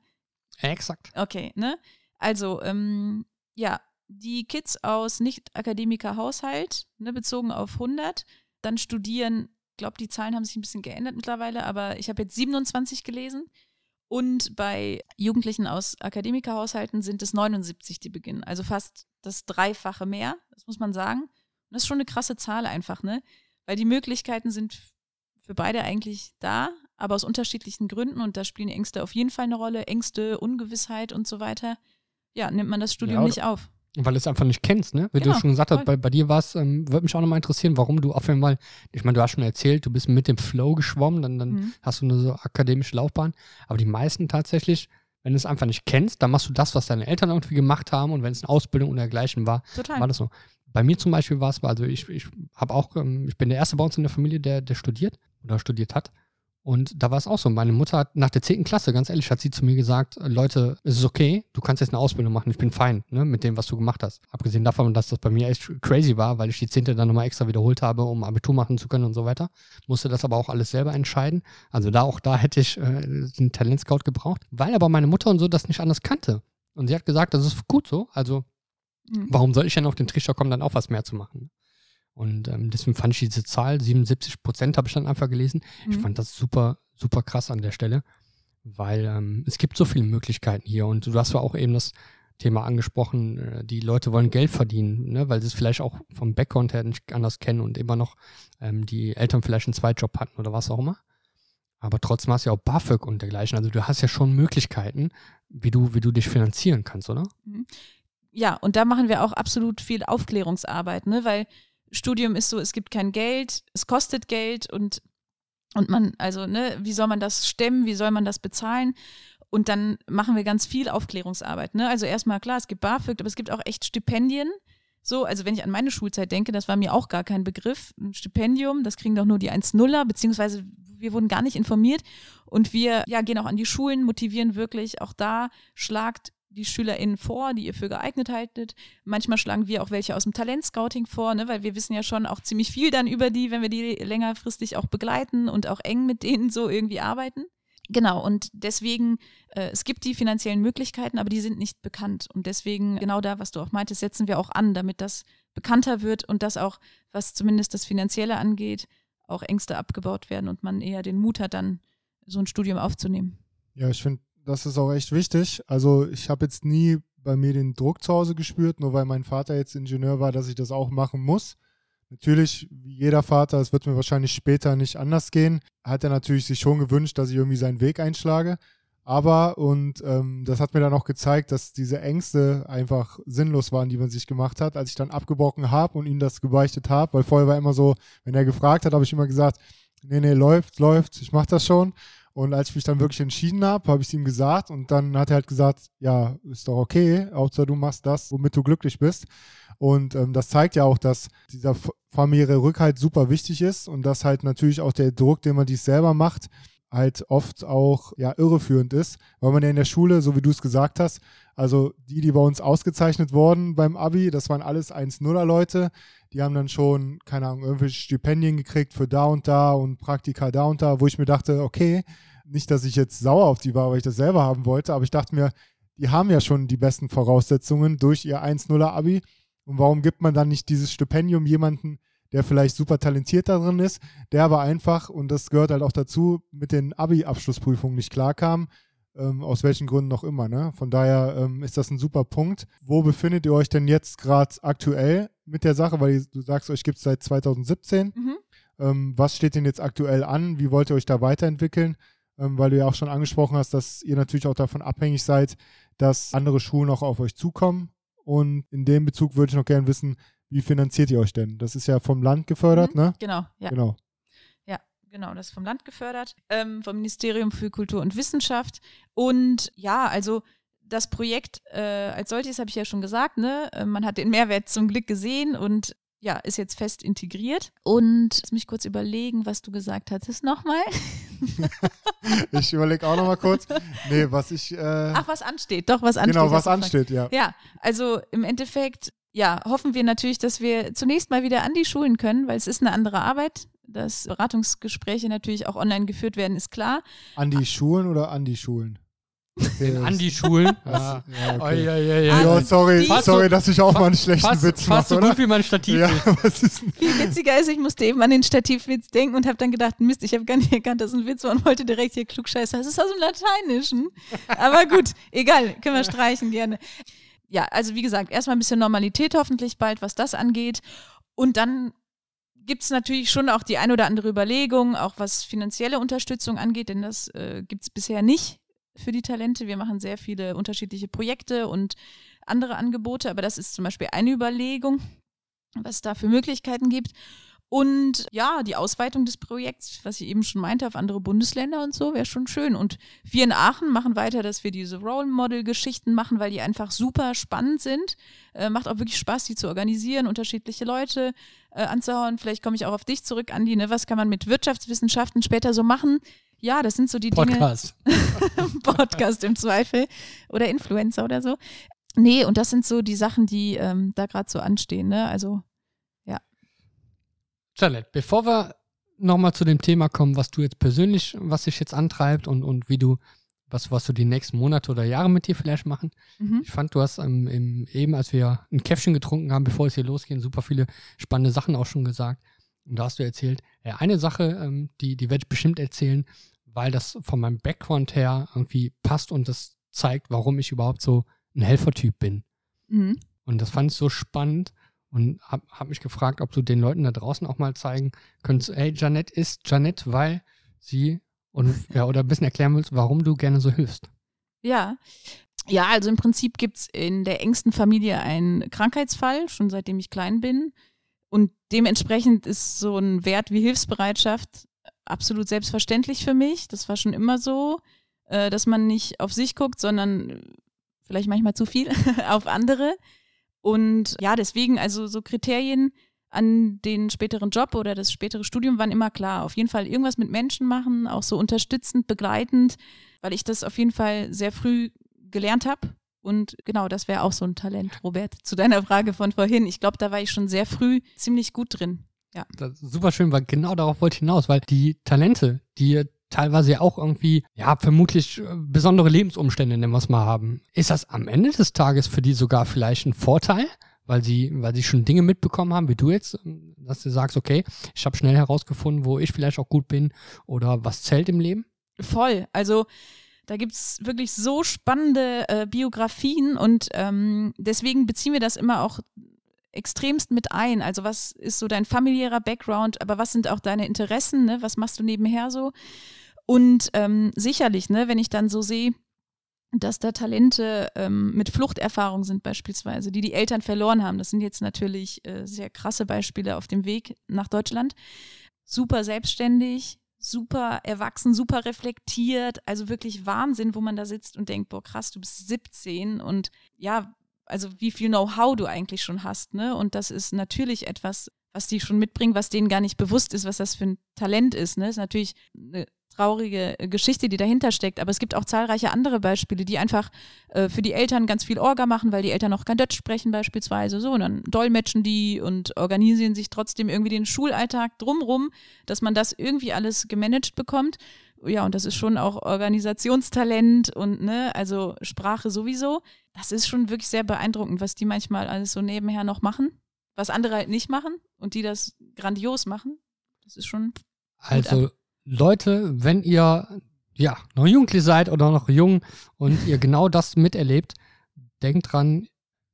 Exakt. Okay, ne? Also, ähm, ja, die Kids aus Nicht-Akademiker-Haushalt, ne, bezogen auf 100, dann studieren, ich glaube, die Zahlen haben sich ein bisschen geändert mittlerweile, aber ich habe jetzt 27 gelesen. Und bei Jugendlichen aus Akademikerhaushalten sind es 79, die beginnen. Also fast das Dreifache mehr, das muss man sagen. Und das ist schon eine krasse Zahl einfach, ne? Weil die Möglichkeiten sind für beide eigentlich da, aber aus unterschiedlichen Gründen. Und da spielen Ängste auf jeden Fall eine Rolle. Ängste, Ungewissheit und so weiter. Ja, nimmt man das Studium ja, nicht auf. Weil du es einfach nicht kennst, ne? Wie genau, du schon gesagt hast, bei, bei dir war es, ähm, würde mich auch nochmal interessieren, warum du auf jeden Fall, ich meine, du hast schon erzählt, du bist mit dem Flow geschwommen, dann, dann mhm. hast du eine so akademische Laufbahn. Aber die meisten tatsächlich, wenn du es einfach nicht kennst, dann machst du das, was deine Eltern irgendwie gemacht haben und wenn es eine Ausbildung und dergleichen war, Total. war das so. Bei mir zum Beispiel war es, also ich, ich habe auch, ähm, ich bin der Erste bei uns in der Familie, der, der studiert oder studiert hat. Und da war es auch so. Meine Mutter hat nach der 10. Klasse, ganz ehrlich, hat sie zu mir gesagt, Leute, es ist okay, du kannst jetzt eine Ausbildung machen, ich bin fein ne, mit dem, was du gemacht hast. Abgesehen davon, dass das bei mir echt crazy war, weil ich die 10. dann nochmal extra wiederholt habe, um Abitur machen zu können und so weiter. Musste das aber auch alles selber entscheiden. Also da auch da hätte ich äh, den Talentscout gebraucht, weil aber meine Mutter und so das nicht anders kannte. Und sie hat gesagt, das ist gut so. Also mhm. warum soll ich denn auf den Trichter kommen, dann auch was mehr zu machen? Und ähm, deswegen fand ich diese Zahl, 77 Prozent habe ich dann einfach gelesen. Mhm. Ich fand das super, super krass an der Stelle, weil ähm, es gibt so viele Möglichkeiten hier. Und du hast ja auch eben das Thema angesprochen, äh, die Leute wollen Geld verdienen, ne? weil sie es vielleicht auch vom Background her nicht anders kennen und immer noch ähm, die Eltern vielleicht einen Zweitjob hatten oder was auch immer. Aber trotzdem hast du ja auch BAföG und dergleichen. Also du hast ja schon Möglichkeiten, wie du, wie du dich finanzieren kannst, oder? Mhm. Ja, und da machen wir auch absolut viel Aufklärungsarbeit, ne? weil Studium ist so, es gibt kein Geld, es kostet Geld und, und man, also, ne, wie soll man das stemmen, wie soll man das bezahlen? Und dann machen wir ganz viel Aufklärungsarbeit. Ne? Also erstmal klar, es gibt BAföG, aber es gibt auch echt Stipendien. So, also wenn ich an meine Schulzeit denke, das war mir auch gar kein Begriff. Ein Stipendium, das kriegen doch nur die 1-0er, beziehungsweise wir wurden gar nicht informiert. Und wir ja, gehen auch an die Schulen, motivieren wirklich auch da, schlagt die SchülerInnen vor, die ihr für geeignet haltet. Manchmal schlagen wir auch welche aus dem Talentscouting vor, ne, weil wir wissen ja schon auch ziemlich viel dann über die, wenn wir die längerfristig auch begleiten und auch eng mit denen so irgendwie arbeiten. Genau, und deswegen, äh, es gibt die finanziellen Möglichkeiten, aber die sind nicht bekannt. Und deswegen, genau da, was du auch meintest, setzen wir auch an, damit das bekannter wird und das auch, was zumindest das Finanzielle angeht, auch Ängste abgebaut werden und man eher den Mut hat, dann so ein Studium aufzunehmen. Ja, ich finde, das ist auch echt wichtig. Also ich habe jetzt nie bei mir den Druck zu Hause gespürt, nur weil mein Vater jetzt Ingenieur war, dass ich das auch machen muss. Natürlich, wie jeder Vater, es wird mir wahrscheinlich später nicht anders gehen, hat er natürlich sich schon gewünscht, dass ich irgendwie seinen Weg einschlage. Aber, und ähm, das hat mir dann auch gezeigt, dass diese Ängste einfach sinnlos waren, die man sich gemacht hat, als ich dann abgebrochen habe und ihm das gebeichtet habe, weil vorher war immer so, wenn er gefragt hat, habe ich immer gesagt, nee, nee, läuft, läuft, ich mache das schon. Und als ich mich dann wirklich entschieden habe, habe ich es ihm gesagt und dann hat er halt gesagt, ja, ist doch okay, außer du machst das, womit du glücklich bist. Und ähm, das zeigt ja auch, dass dieser familiäre Rückhalt super wichtig ist und dass halt natürlich auch der Druck, den man dies selber macht, halt oft auch ja irreführend ist, weil man ja in der Schule, so wie du es gesagt hast, also die, die bei uns ausgezeichnet wurden beim Abi, das waren alles 1-0er Leute, die haben dann schon, keine Ahnung, irgendwelche Stipendien gekriegt für da und da und Praktika da und da, wo ich mir dachte, okay, nicht, dass ich jetzt sauer auf die war, weil ich das selber haben wollte, aber ich dachte mir, die haben ja schon die besten Voraussetzungen durch ihr 1-0er Abi. Und warum gibt man dann nicht dieses Stipendium jemanden, der vielleicht super talentiert darin ist, der aber einfach, und das gehört halt auch dazu, mit den Abi-Abschlussprüfungen nicht klarkam, ähm, aus welchen Gründen noch immer. Ne? Von daher ähm, ist das ein super Punkt. Wo befindet ihr euch denn jetzt gerade aktuell mit der Sache? Weil du sagst, euch gibt es seit 2017. Mhm. Ähm, was steht denn jetzt aktuell an? Wie wollt ihr euch da weiterentwickeln? Ähm, weil du ja auch schon angesprochen hast, dass ihr natürlich auch davon abhängig seid, dass andere Schulen auch auf euch zukommen. Und in dem Bezug würde ich noch gerne wissen, wie finanziert ihr euch denn? Das ist ja vom Land gefördert, mhm, ne? Genau, ja. Genau. Genau, das ist vom Land gefördert, ähm, vom Ministerium für Kultur und Wissenschaft. Und ja, also das Projekt äh, als solches habe ich ja schon gesagt, ne? Äh, man hat den Mehrwert zum Glück gesehen und ja, ist jetzt fest integriert. Und lass mich kurz überlegen, was du gesagt hattest nochmal. [laughs] ich überlege auch nochmal kurz. Nee, was ich. Äh Ach, was ansteht, doch, was ansteht. Genau, was ansteht, ja. Ja, also im Endeffekt, ja, hoffen wir natürlich, dass wir zunächst mal wieder an die Schulen können, weil es ist eine andere Arbeit. Dass Beratungsgespräche natürlich auch online geführt werden, ist klar. An die Schulen oder an die Schulen? Okay, an die Schulen. [laughs] ja, ja, okay. ja, ja, ja, sorry, sorry, dass ich auch mal einen schlechten fast, Witz mache. Fast so gut wie mein Stativwitz. Ja, [laughs] Viel witziger ist, ich musste eben an den Stativwitz denken und habe dann gedacht, Mist, ich habe gar nicht erkannt, dass ein Witz war und wollte direkt hier klugscheiße. Das ist aus dem Lateinischen. Aber gut, egal, können wir streichen gerne. Ja, also wie gesagt, erstmal ein bisschen Normalität hoffentlich bald, was das angeht. Und dann gibt es natürlich schon auch die ein oder andere Überlegung, auch was finanzielle Unterstützung angeht, denn das äh, gibt es bisher nicht für die Talente. Wir machen sehr viele unterschiedliche Projekte und andere Angebote, aber das ist zum Beispiel eine Überlegung, was es da für Möglichkeiten gibt. Und ja, die Ausweitung des Projekts, was ich eben schon meinte, auf andere Bundesländer und so, wäre schon schön. Und wir in Aachen machen weiter, dass wir diese Role Model-Geschichten machen, weil die einfach super spannend sind. Äh, macht auch wirklich Spaß, die zu organisieren, unterschiedliche Leute äh, anzuhauen. Vielleicht komme ich auch auf dich zurück, Andi. Ne? Was kann man mit Wirtschaftswissenschaften später so machen? Ja, das sind so die Podcast. Dinge. [laughs] Podcast im Zweifel. Oder Influencer oder so. Nee, und das sind so die Sachen, die ähm, da gerade so anstehen. Ne? Also. Charlotte, bevor wir nochmal zu dem Thema kommen, was du jetzt persönlich, was dich jetzt antreibt und, und wie du, was, was du die nächsten Monate oder Jahre mit dir vielleicht machen. Mhm. Ich fand, du hast ähm, im, eben, als wir ein Käffchen getrunken haben, bevor es hier losging, super viele spannende Sachen auch schon gesagt. Und da hast du erzählt, ja, eine Sache, ähm, die, die werde ich bestimmt erzählen, weil das von meinem Background her irgendwie passt und das zeigt, warum ich überhaupt so ein Helfertyp bin. Mhm. Und das fand ich so spannend und habe hab mich gefragt, ob du den Leuten da draußen auch mal zeigen könntest, hey, Janette ist Janette, weil sie und [laughs] ja, oder ein bisschen erklären willst, warum du gerne so hilfst. Ja. Ja, also im Prinzip gibt es in der engsten Familie einen Krankheitsfall, schon seitdem ich klein bin. Und dementsprechend ist so ein Wert wie Hilfsbereitschaft absolut selbstverständlich für mich. Das war schon immer so, äh, dass man nicht auf sich guckt, sondern vielleicht manchmal zu viel [laughs] auf andere. Und ja, deswegen, also so Kriterien an den späteren Job oder das spätere Studium waren immer klar. Auf jeden Fall irgendwas mit Menschen machen, auch so unterstützend, begleitend, weil ich das auf jeden Fall sehr früh gelernt habe. Und genau, das wäre auch so ein Talent, Robert, zu deiner Frage von vorhin. Ich glaube, da war ich schon sehr früh ziemlich gut drin. Ja. Super schön, weil genau darauf wollte ich hinaus, weil die Talente, die teilweise ja auch irgendwie, ja, vermutlich äh, besondere Lebensumstände, nennen wir es mal haben. Ist das am Ende des Tages für die sogar vielleicht ein Vorteil? Weil sie, weil sie schon Dinge mitbekommen haben, wie du jetzt, dass du sagst, okay, ich habe schnell herausgefunden, wo ich vielleicht auch gut bin oder was zählt im Leben? Voll. Also da gibt es wirklich so spannende äh, Biografien und ähm, deswegen beziehen wir das immer auch extremst mit ein. Also was ist so dein familiärer Background, aber was sind auch deine Interessen, ne? was machst du nebenher so? Und ähm, sicherlich, ne, wenn ich dann so sehe, dass da Talente ähm, mit Fluchterfahrung sind beispielsweise, die die Eltern verloren haben. Das sind jetzt natürlich äh, sehr krasse Beispiele auf dem Weg nach Deutschland. Super selbstständig, super erwachsen, super reflektiert, also wirklich Wahnsinn, wo man da sitzt und denkt, boah krass, du bist 17 und ja, also wie viel Know-how du eigentlich schon hast, ne? Und das ist natürlich etwas, was die schon mitbringen, was denen gar nicht bewusst ist, was das für ein Talent ist. Ne? Ist natürlich eine traurige Geschichte, die dahinter steckt. Aber es gibt auch zahlreiche andere Beispiele, die einfach äh, für die Eltern ganz viel Orga machen, weil die Eltern noch kein Deutsch sprechen beispielsweise. So, und dann dolmetschen die und organisieren sich trotzdem irgendwie den Schulalltag drumrum, dass man das irgendwie alles gemanagt bekommt. Ja, und das ist schon auch Organisationstalent und ne, also Sprache sowieso. Das ist schon wirklich sehr beeindruckend, was die manchmal alles so nebenher noch machen, was andere halt nicht machen und die das grandios machen. Das ist schon. Also Leute, wenn ihr ja noch jugendlich seid oder noch jung und ihr genau das miterlebt, denkt dran,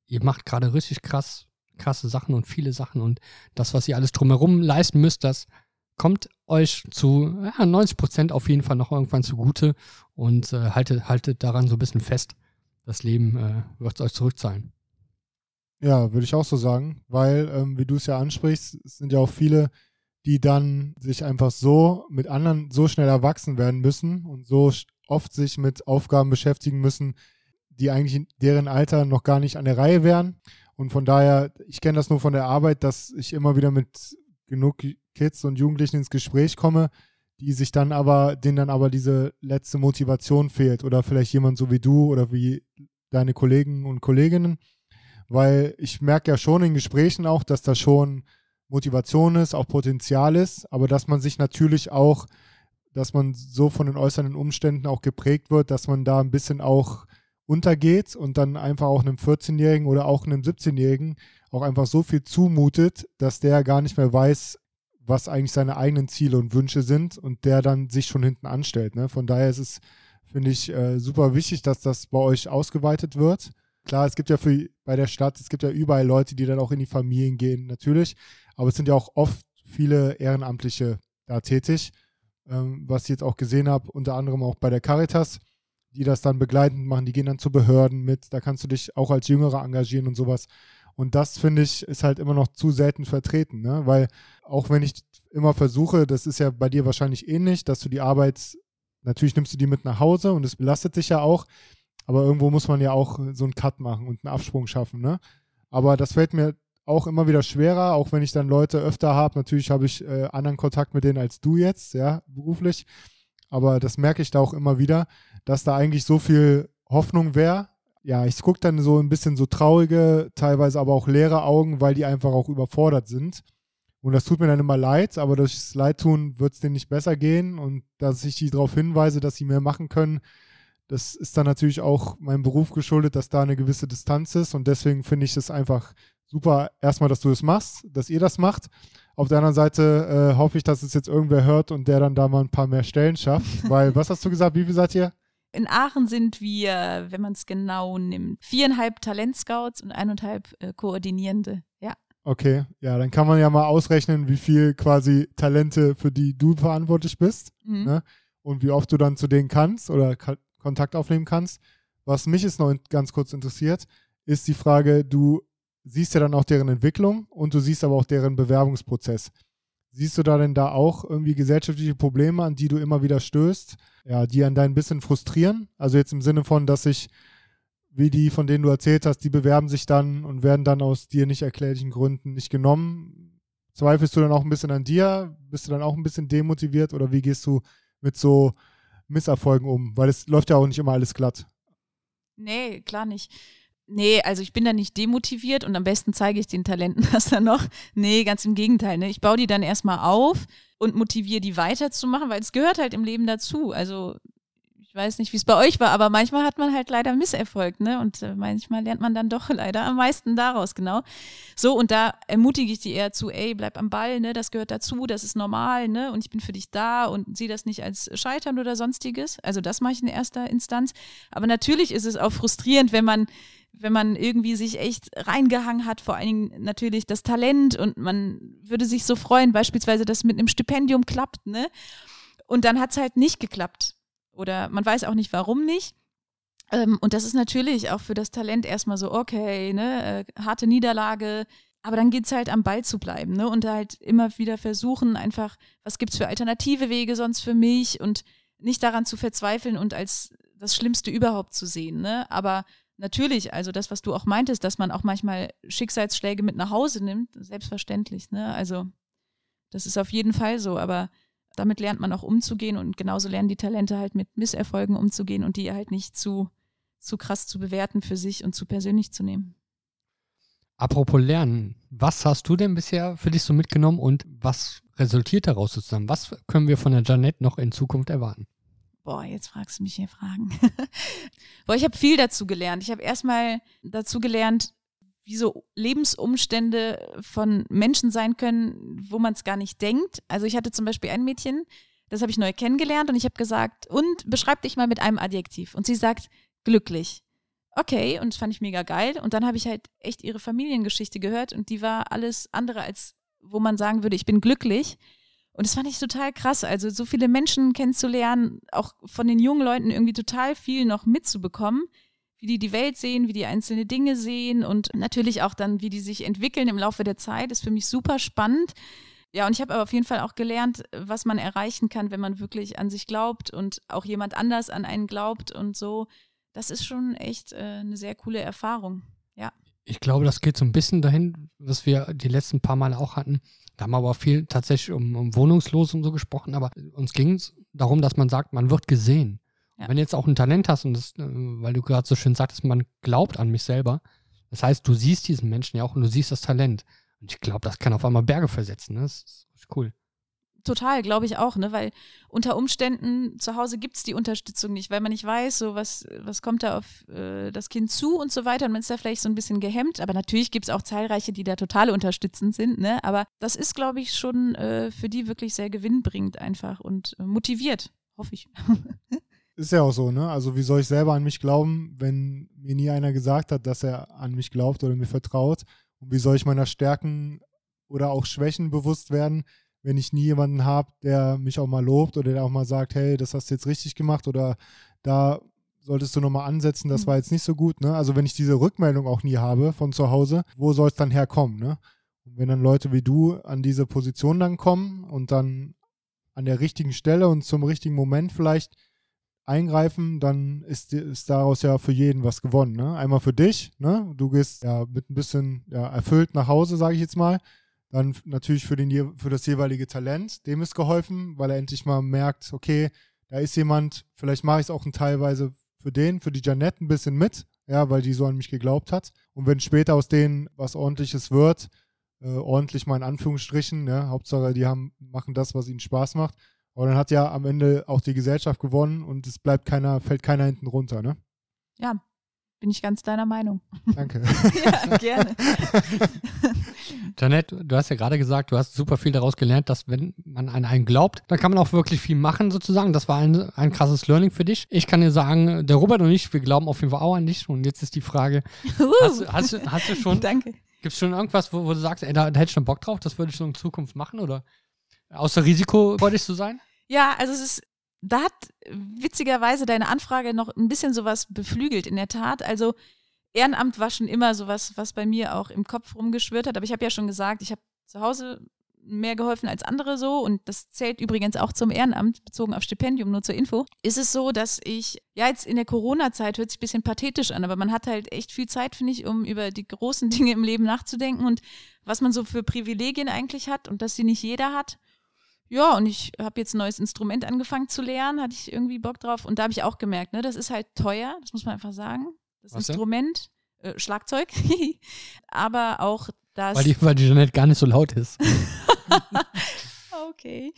ihr macht gerade richtig krass, krasse Sachen und viele Sachen und das, was ihr alles drumherum leisten müsst, das kommt euch zu ja, 90 Prozent auf jeden Fall noch irgendwann zugute und äh, haltet, haltet daran so ein bisschen fest. Das Leben äh, wird es euch zurückzahlen. Ja, würde ich auch so sagen, weil, ähm, wie du es ja ansprichst, es sind ja auch viele, die dann sich einfach so mit anderen so schnell erwachsen werden müssen und so oft sich mit Aufgaben beschäftigen müssen, die eigentlich in deren Alter noch gar nicht an der Reihe wären. Und von daher, ich kenne das nur von der Arbeit, dass ich immer wieder mit genug Kids und Jugendlichen ins Gespräch komme, die sich dann aber, denen dann aber diese letzte Motivation fehlt oder vielleicht jemand so wie du oder wie deine Kollegen und Kolleginnen, weil ich merke ja schon in Gesprächen auch, dass da schon Motivation ist, auch Potenzial ist, aber dass man sich natürlich auch, dass man so von den äußeren Umständen auch geprägt wird, dass man da ein bisschen auch untergeht und dann einfach auch einem 14-Jährigen oder auch einem 17-Jährigen auch einfach so viel zumutet, dass der gar nicht mehr weiß, was eigentlich seine eigenen Ziele und Wünsche sind und der dann sich schon hinten anstellt. Ne? Von daher ist es, finde ich, äh, super wichtig, dass das bei euch ausgeweitet wird. Klar, es gibt ja für, bei der Stadt, es gibt ja überall Leute, die dann auch in die Familien gehen, natürlich. Aber es sind ja auch oft viele Ehrenamtliche da tätig, ähm, was ich jetzt auch gesehen habe, unter anderem auch bei der Caritas, die das dann begleitend machen, die gehen dann zu Behörden mit, da kannst du dich auch als Jüngerer engagieren und sowas. Und das, finde ich, ist halt immer noch zu selten vertreten, ne? weil auch wenn ich immer versuche, das ist ja bei dir wahrscheinlich ähnlich, dass du die Arbeit, natürlich nimmst du die mit nach Hause und es belastet dich ja auch, aber irgendwo muss man ja auch so einen Cut machen und einen Absprung schaffen. Ne? Aber das fällt mir auch immer wieder schwerer, auch wenn ich dann Leute öfter habe. Natürlich habe ich äh, anderen Kontakt mit denen als du jetzt, ja, beruflich. Aber das merke ich da auch immer wieder, dass da eigentlich so viel Hoffnung wäre. Ja, ich gucke dann so ein bisschen so traurige, teilweise aber auch leere Augen, weil die einfach auch überfordert sind. Und das tut mir dann immer leid, aber durch das Leidtun wird es denen nicht besser gehen. Und dass ich die darauf hinweise, dass sie mehr machen können, das ist dann natürlich auch meinem Beruf geschuldet, dass da eine gewisse Distanz ist. Und deswegen finde ich es einfach super erstmal, dass du das machst, dass ihr das macht. Auf der anderen Seite äh, hoffe ich, dass es jetzt irgendwer hört und der dann da mal ein paar mehr Stellen schafft. [laughs] Weil, was hast du gesagt? Wie viel seid ihr? In Aachen sind wir, wenn man es genau nimmt, viereinhalb Talentscouts und eineinhalb äh, Koordinierende. Ja. Okay, ja, dann kann man ja mal ausrechnen, wie viel quasi Talente, für die du verantwortlich bist. Mhm. Ne? Und wie oft du dann zu denen kannst oder Kontakt aufnehmen kannst. Was mich jetzt noch ganz kurz interessiert, ist die Frage, du siehst ja dann auch deren Entwicklung und du siehst aber auch deren Bewerbungsprozess. Siehst du da denn da auch irgendwie gesellschaftliche Probleme, an die du immer wieder stößt, ja, die an dein bisschen frustrieren? Also jetzt im Sinne von, dass sich, wie die, von denen du erzählt hast, die bewerben sich dann und werden dann aus dir nicht erklärlichen Gründen nicht genommen. zweifelst du dann auch ein bisschen an dir? Bist du dann auch ein bisschen demotiviert oder wie gehst du mit so Misserfolgen um? Weil es läuft ja auch nicht immer alles glatt. Nee, klar nicht. Nee, also ich bin da nicht demotiviert und am besten zeige ich den Talenten [laughs] das dann noch. Nee, ganz im Gegenteil. Ne? Ich baue die dann erstmal auf und motiviere die weiterzumachen, weil es gehört halt im Leben dazu. Also ich weiß nicht, wie es bei euch war, aber manchmal hat man halt leider Misserfolg, ne? Und äh, manchmal lernt man dann doch [laughs] leider am meisten daraus, genau. So, und da ermutige ich die eher zu, ey, bleib am Ball, ne? Das gehört dazu, das ist normal, ne? Und ich bin für dich da und sehe das nicht als Scheitern oder sonstiges. Also das mache ich in erster Instanz. Aber natürlich ist es auch frustrierend, wenn man wenn man irgendwie sich echt reingehangen hat, vor allen Dingen natürlich das Talent und man würde sich so freuen, beispielsweise, dass mit einem Stipendium klappt, ne? Und dann hat es halt nicht geklappt. Oder man weiß auch nicht, warum nicht. Ähm, und das ist natürlich auch für das Talent erstmal so, okay, ne, äh, harte Niederlage, aber dann geht es halt am Ball zu bleiben, ne? Und halt immer wieder versuchen, einfach, was gibt es für alternative Wege sonst für mich und nicht daran zu verzweifeln und als das Schlimmste überhaupt zu sehen, ne? Aber natürlich, also das, was du auch meintest, dass man auch manchmal Schicksalsschläge mit nach Hause nimmt, selbstverständlich, ne? Also das ist auf jeden Fall so, aber damit lernt man auch umzugehen und genauso lernen die Talente halt mit Misserfolgen umzugehen und die halt nicht zu, zu krass zu bewerten für sich und zu persönlich zu nehmen. Apropos Lernen, was hast du denn bisher für dich so mitgenommen und was resultiert daraus sozusagen? Was können wir von der Janette noch in Zukunft erwarten? Boah, jetzt fragst du mich hier Fragen. [laughs] Boah, ich habe viel dazu gelernt. Ich habe erstmal dazu gelernt, wie so Lebensumstände von Menschen sein können, wo man es gar nicht denkt. Also ich hatte zum Beispiel ein Mädchen, das habe ich neu kennengelernt und ich habe gesagt, und beschreib dich mal mit einem Adjektiv. Und sie sagt, glücklich. Okay, und das fand ich mega geil. Und dann habe ich halt echt ihre Familiengeschichte gehört und die war alles andere als, wo man sagen würde, ich bin glücklich. Und das fand ich total krass. Also so viele Menschen kennenzulernen, auch von den jungen Leuten irgendwie total viel noch mitzubekommen wie die die Welt sehen, wie die einzelne Dinge sehen und natürlich auch dann, wie die sich entwickeln im Laufe der Zeit, ist für mich super spannend. Ja, und ich habe aber auf jeden Fall auch gelernt, was man erreichen kann, wenn man wirklich an sich glaubt und auch jemand anders an einen glaubt und so. Das ist schon echt äh, eine sehr coole Erfahrung. Ja. Ich glaube, das geht so ein bisschen dahin, was wir die letzten paar Male auch hatten. Da haben wir aber viel tatsächlich um, um Wohnungslos und so gesprochen, aber uns ging es darum, dass man sagt, man wird gesehen. Ja. Wenn du jetzt auch ein Talent hast und das, äh, weil du gerade so schön sagtest, man glaubt an mich selber. Das heißt, du siehst diesen Menschen ja auch und du siehst das Talent. Und ich glaube, das kann auf einmal Berge versetzen. Ne? Das ist cool. Total, glaube ich auch, ne? Weil unter Umständen zu Hause gibt es die Unterstützung nicht, weil man nicht weiß, so was, was kommt da auf äh, das Kind zu und so weiter. Und man ist da vielleicht so ein bisschen gehemmt. Aber natürlich gibt es auch zahlreiche, die da total unterstützend sind, ne? Aber das ist, glaube ich, schon äh, für die wirklich sehr gewinnbringend einfach und äh, motiviert, hoffe ich. [laughs] Ist ja auch so, ne? Also wie soll ich selber an mich glauben, wenn mir nie einer gesagt hat, dass er an mich glaubt oder mir vertraut? Und wie soll ich meiner Stärken oder auch Schwächen bewusst werden, wenn ich nie jemanden habe, der mich auch mal lobt oder der auch mal sagt, hey, das hast du jetzt richtig gemacht oder da solltest du nochmal ansetzen, das mhm. war jetzt nicht so gut, ne? Also wenn ich diese Rückmeldung auch nie habe von zu Hause, wo soll es dann herkommen, ne? Und wenn dann Leute wie du an diese Position dann kommen und dann an der richtigen Stelle und zum richtigen Moment vielleicht eingreifen, dann ist, ist daraus ja für jeden was gewonnen. Ne? Einmal für dich, ne? du gehst ja mit ein bisschen ja, erfüllt nach Hause, sage ich jetzt mal. Dann natürlich für, den, für das jeweilige Talent, dem ist geholfen, weil er endlich mal merkt, okay, da ist jemand, vielleicht mache ich es auch teilweise für den, für die Janette ein bisschen mit, ja, weil die so an mich geglaubt hat. Und wenn später aus denen was ordentliches wird, äh, ordentlich mal in Anführungsstrichen, ja, Hauptsache die haben, machen das, was ihnen Spaß macht, aber dann hat ja am Ende auch die Gesellschaft gewonnen und es bleibt keiner, fällt keiner hinten runter, ne? Ja, bin ich ganz deiner Meinung. Danke. [laughs] ja, gerne. [laughs] Janette, du hast ja gerade gesagt, du hast super viel daraus gelernt, dass wenn man an einen glaubt, dann kann man auch wirklich viel machen sozusagen. Das war ein, ein krasses Learning für dich. Ich kann dir sagen, der Robert und ich, wir glauben auf jeden Fall auch an dich. Und jetzt ist die Frage, hast, hast, hast, du schon, [laughs] Danke. gibt es schon irgendwas, wo, wo, du sagst, ey, da, da hätte ich schon Bock drauf, das würde ich so in Zukunft machen oder? Außer risikofreudig zu sein? Ja, also es ist, da hat witzigerweise deine Anfrage noch ein bisschen sowas beflügelt, in der Tat. Also Ehrenamt war schon immer sowas, was bei mir auch im Kopf rumgeschwört hat. Aber ich habe ja schon gesagt, ich habe zu Hause mehr geholfen als andere so und das zählt übrigens auch zum Ehrenamt, bezogen auf Stipendium, nur zur Info, ist es so, dass ich, ja jetzt in der Corona-Zeit hört sich ein bisschen pathetisch an, aber man hat halt echt viel Zeit, finde ich, um über die großen [laughs] Dinge im Leben nachzudenken und was man so für Privilegien eigentlich hat und dass sie nicht jeder hat. Ja, und ich habe jetzt ein neues Instrument angefangen zu lernen, hatte ich irgendwie Bock drauf und da habe ich auch gemerkt, ne, das ist halt teuer, das muss man einfach sagen. Das Was? Instrument, äh, Schlagzeug, [laughs] aber auch das. Weil die, weil die Jeanette gar nicht so laut ist. [laughs] Okay.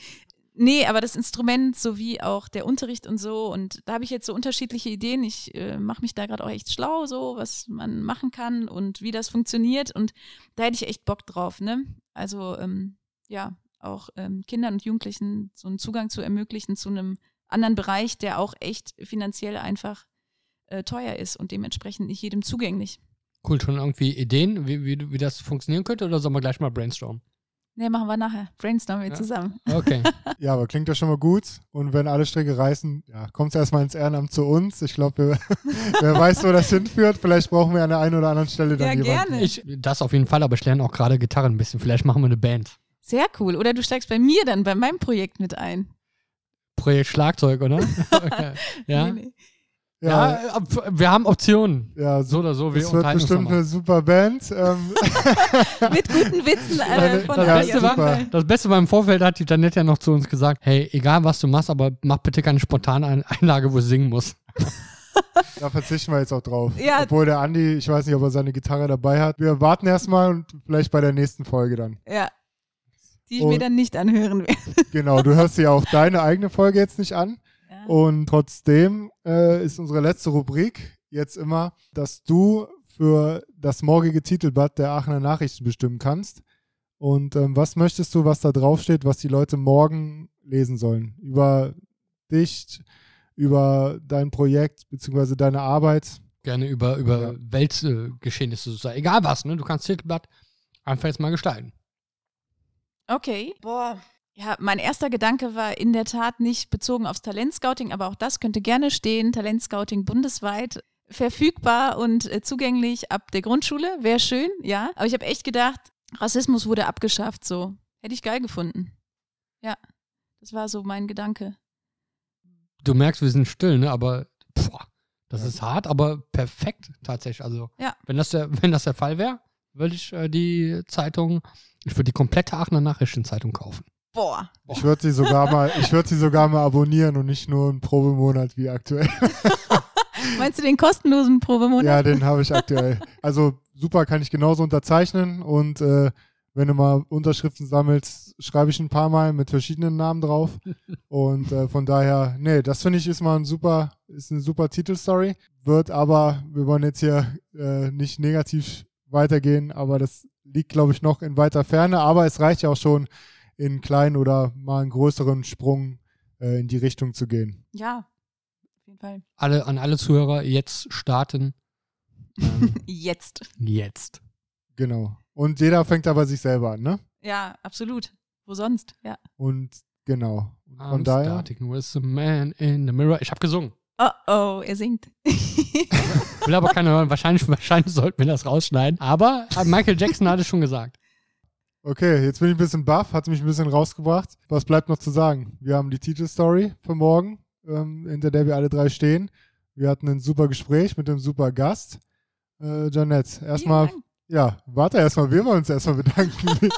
Nee, aber das Instrument sowie auch der Unterricht und so. Und da habe ich jetzt so unterschiedliche Ideen. Ich äh, mache mich da gerade auch echt schlau, so was man machen kann und wie das funktioniert. Und da hätte ich echt Bock drauf, ne? Also, ähm, ja, auch ähm, Kindern und Jugendlichen so einen Zugang zu ermöglichen zu einem anderen Bereich, der auch echt finanziell einfach äh, teuer ist und dementsprechend nicht jedem zugänglich. Cool, schon irgendwie Ideen, wie, wie, wie das funktionieren könnte oder sollen wir gleich mal brainstormen? Nee, machen wir nachher. Brainstormen wir Ja. zusammen. Okay. [laughs] Ja, aber klingt ja schon mal gut. Und wenn alle Stricke reißen, ja, kommt es erstmal ins Ehrenamt zu uns. Ich glaube, [laughs] wer weiß, wo das hinführt. Vielleicht brauchen wir an der einen oder anderen Stelle dann Ja, jemanden. gerne. Ich, das auf jeden Fall, aber ich lerne auch gerade Gitarre ein bisschen. Vielleicht machen wir eine Band. Sehr cool. Oder du steigst bei mir dann bei meinem Projekt mit ein. Projekt Schlagzeug, oder? [laughs] okay. Ja. Nee, nee. Ja, Ja, wir haben Optionen. ja, So oder so, wir es wird bestimmt eine super Band. Ähm, [laughs] Mit guten Witzen äh, von Das Beste. Fall. das Beste war im Vorfeld, hat die Janette ja noch zu uns gesagt, hey, egal was du machst, aber mach bitte keine spontane Ein- Einlage, wo ich singen muss. [laughs] da verzichten wir jetzt auch drauf. Ja. Obwohl der Andi, ich weiß nicht, ob er seine Gitarre dabei hat. Wir warten erstmal und vielleicht bei der nächsten Folge dann. Ja. Die ich Und- mir dann nicht anhören werde. [laughs] Genau, du hörst ja auch deine eigene Folge jetzt nicht an. Ja. Und trotzdem äh, ist unsere letzte Rubrik jetzt immer, dass du für das morgige Titelblatt der Aachener Nachrichten bestimmen kannst. Und ähm, was möchtest du, was da draufsteht, was die Leute morgen lesen sollen? Über dich, über dein Projekt beziehungsweise deine Arbeit. Gerne über, über Ja. Weltgeschehnisse, sozusagen. egal was, ne? Du kannst Titelblatt einfach jetzt mal gestalten. Okay. Boah. Ja, mein erster Gedanke war in der Tat nicht bezogen aufs Talentscouting, aber auch das könnte gerne stehen. Talentscouting bundesweit verfügbar und äh, zugänglich ab der Grundschule. Wäre schön, ja. Aber ich habe echt gedacht, Rassismus wurde abgeschafft, so. Hätte ich geil gefunden. Ja. Das war so mein Gedanke. Du merkst, wir sind still, ne? Aber boah, das Ja. ist hart, aber perfekt tatsächlich. Also, Ja. wenn, das der, [laughs] wenn das der Fall wäre, würde ich äh, die Zeitung, ich würde die komplette Aachener Nachrichtenzeitung kaufen. Boah. Ich würde sie sogar mal, ich würde sie sogar mal abonnieren und nicht nur einen Probemonat wie aktuell. [laughs] Meinst du den kostenlosen Probemonat? Ja, den habe ich aktuell. Also super, kann ich genauso unterzeichnen und äh, wenn du mal Unterschriften sammelst, schreibe ich ein paar Mal mit verschiedenen Namen drauf. Und äh, von daher, nee, das finde ich ist mal ein super, ist eine super Titelstory. Wird aber, wir wollen jetzt hier äh, nicht negativ weitergehen, aber das liegt, glaube ich, noch in weiter Ferne. Aber es reicht ja auch schon, in einen kleinen oder mal einen größeren Sprung äh, in die Richtung zu gehen. Ja. Auf jeden Fall. Alle, an alle Zuhörer, jetzt starten. Ähm, [laughs] Jetzt. jetzt. Genau. Und jeder fängt aber sich selber an, ne? Ja, absolut. Wo sonst? Ja. Und genau. Und von I'm daher, starting with the man in the mirror. Ich habe gesungen. Oh oh, er singt. Will aber keiner hören. Wahrscheinlich, wahrscheinlich sollten wir das rausschneiden. Aber Michael Jackson hat es schon gesagt. okay, jetzt bin ich ein bisschen baff, hat mich ein bisschen rausgebracht. Was bleibt noch zu sagen? Wir haben die Titelstory für morgen, ähm, hinter der wir alle drei stehen. Wir hatten ein super Gespräch mit einem super Gast. Äh, Janette, erstmal, ja, warte erstmal, wir wollen uns erstmal bedanken. [laughs]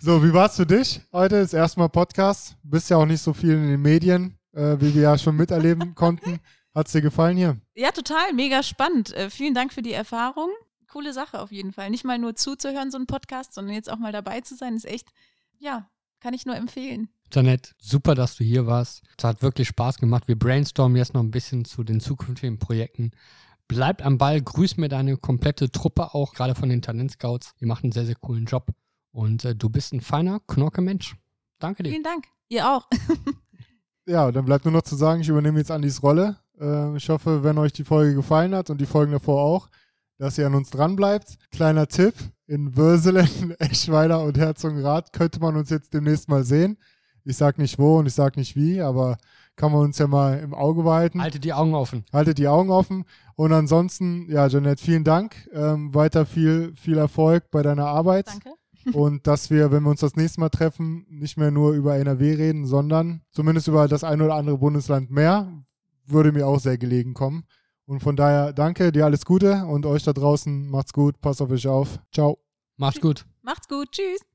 so, wie war es für dich heute? Das erste Mal Podcast. Bist ja auch nicht so viel in den Medien, äh, wie wir ja schon miterleben [laughs] konnten. Hat es dir gefallen hier? Ja, total, mega spannend. Äh, vielen Dank für die Erfahrung. Coole Sache auf jeden Fall. Nicht mal nur zuzuhören, so ein Podcast, sondern jetzt auch mal dabei zu sein, ist echt, ja, kann ich nur empfehlen. Janette, super, dass du hier warst. Es hat wirklich Spaß gemacht. Wir brainstormen jetzt noch ein bisschen zu den zukünftigen Projekten. Bleib am Ball, grüß mir deine komplette Truppe auch, gerade von den Talentscouts. Ihr macht einen sehr, sehr coolen Job. Und äh, du bist ein feiner, knorke Mensch. Danke dir. Vielen Dank. Ihr auch. [laughs] Ja, dann bleibt nur noch zu sagen, ich übernehme jetzt Andis Rolle. Äh, ich hoffe, wenn euch die Folge gefallen hat und die Folgen davor auch, dass ihr an uns dran bleibt. Kleiner Tipp, in Würselen, [laughs] Eschweiler und Herzogenrath könnte man uns jetzt demnächst mal sehen. Ich sag nicht wo und ich sag nicht wie, aber kann man uns ja mal im Auge behalten. Halte die Augen offen. Haltet die Augen offen. Und ansonsten, ja, Jeanette, vielen Dank. Ähm, weiter viel, viel Erfolg bei deiner Arbeit. Danke. Und dass wir, wenn wir uns das nächste Mal treffen, nicht mehr nur über NRW reden, sondern zumindest über das ein oder andere Bundesland mehr, würde mir auch sehr gelegen kommen. Und von daher danke, dir alles Gute und euch da draußen macht's gut, passt auf euch auf. Ciao. Macht's gut. Macht's gut. Tschüss.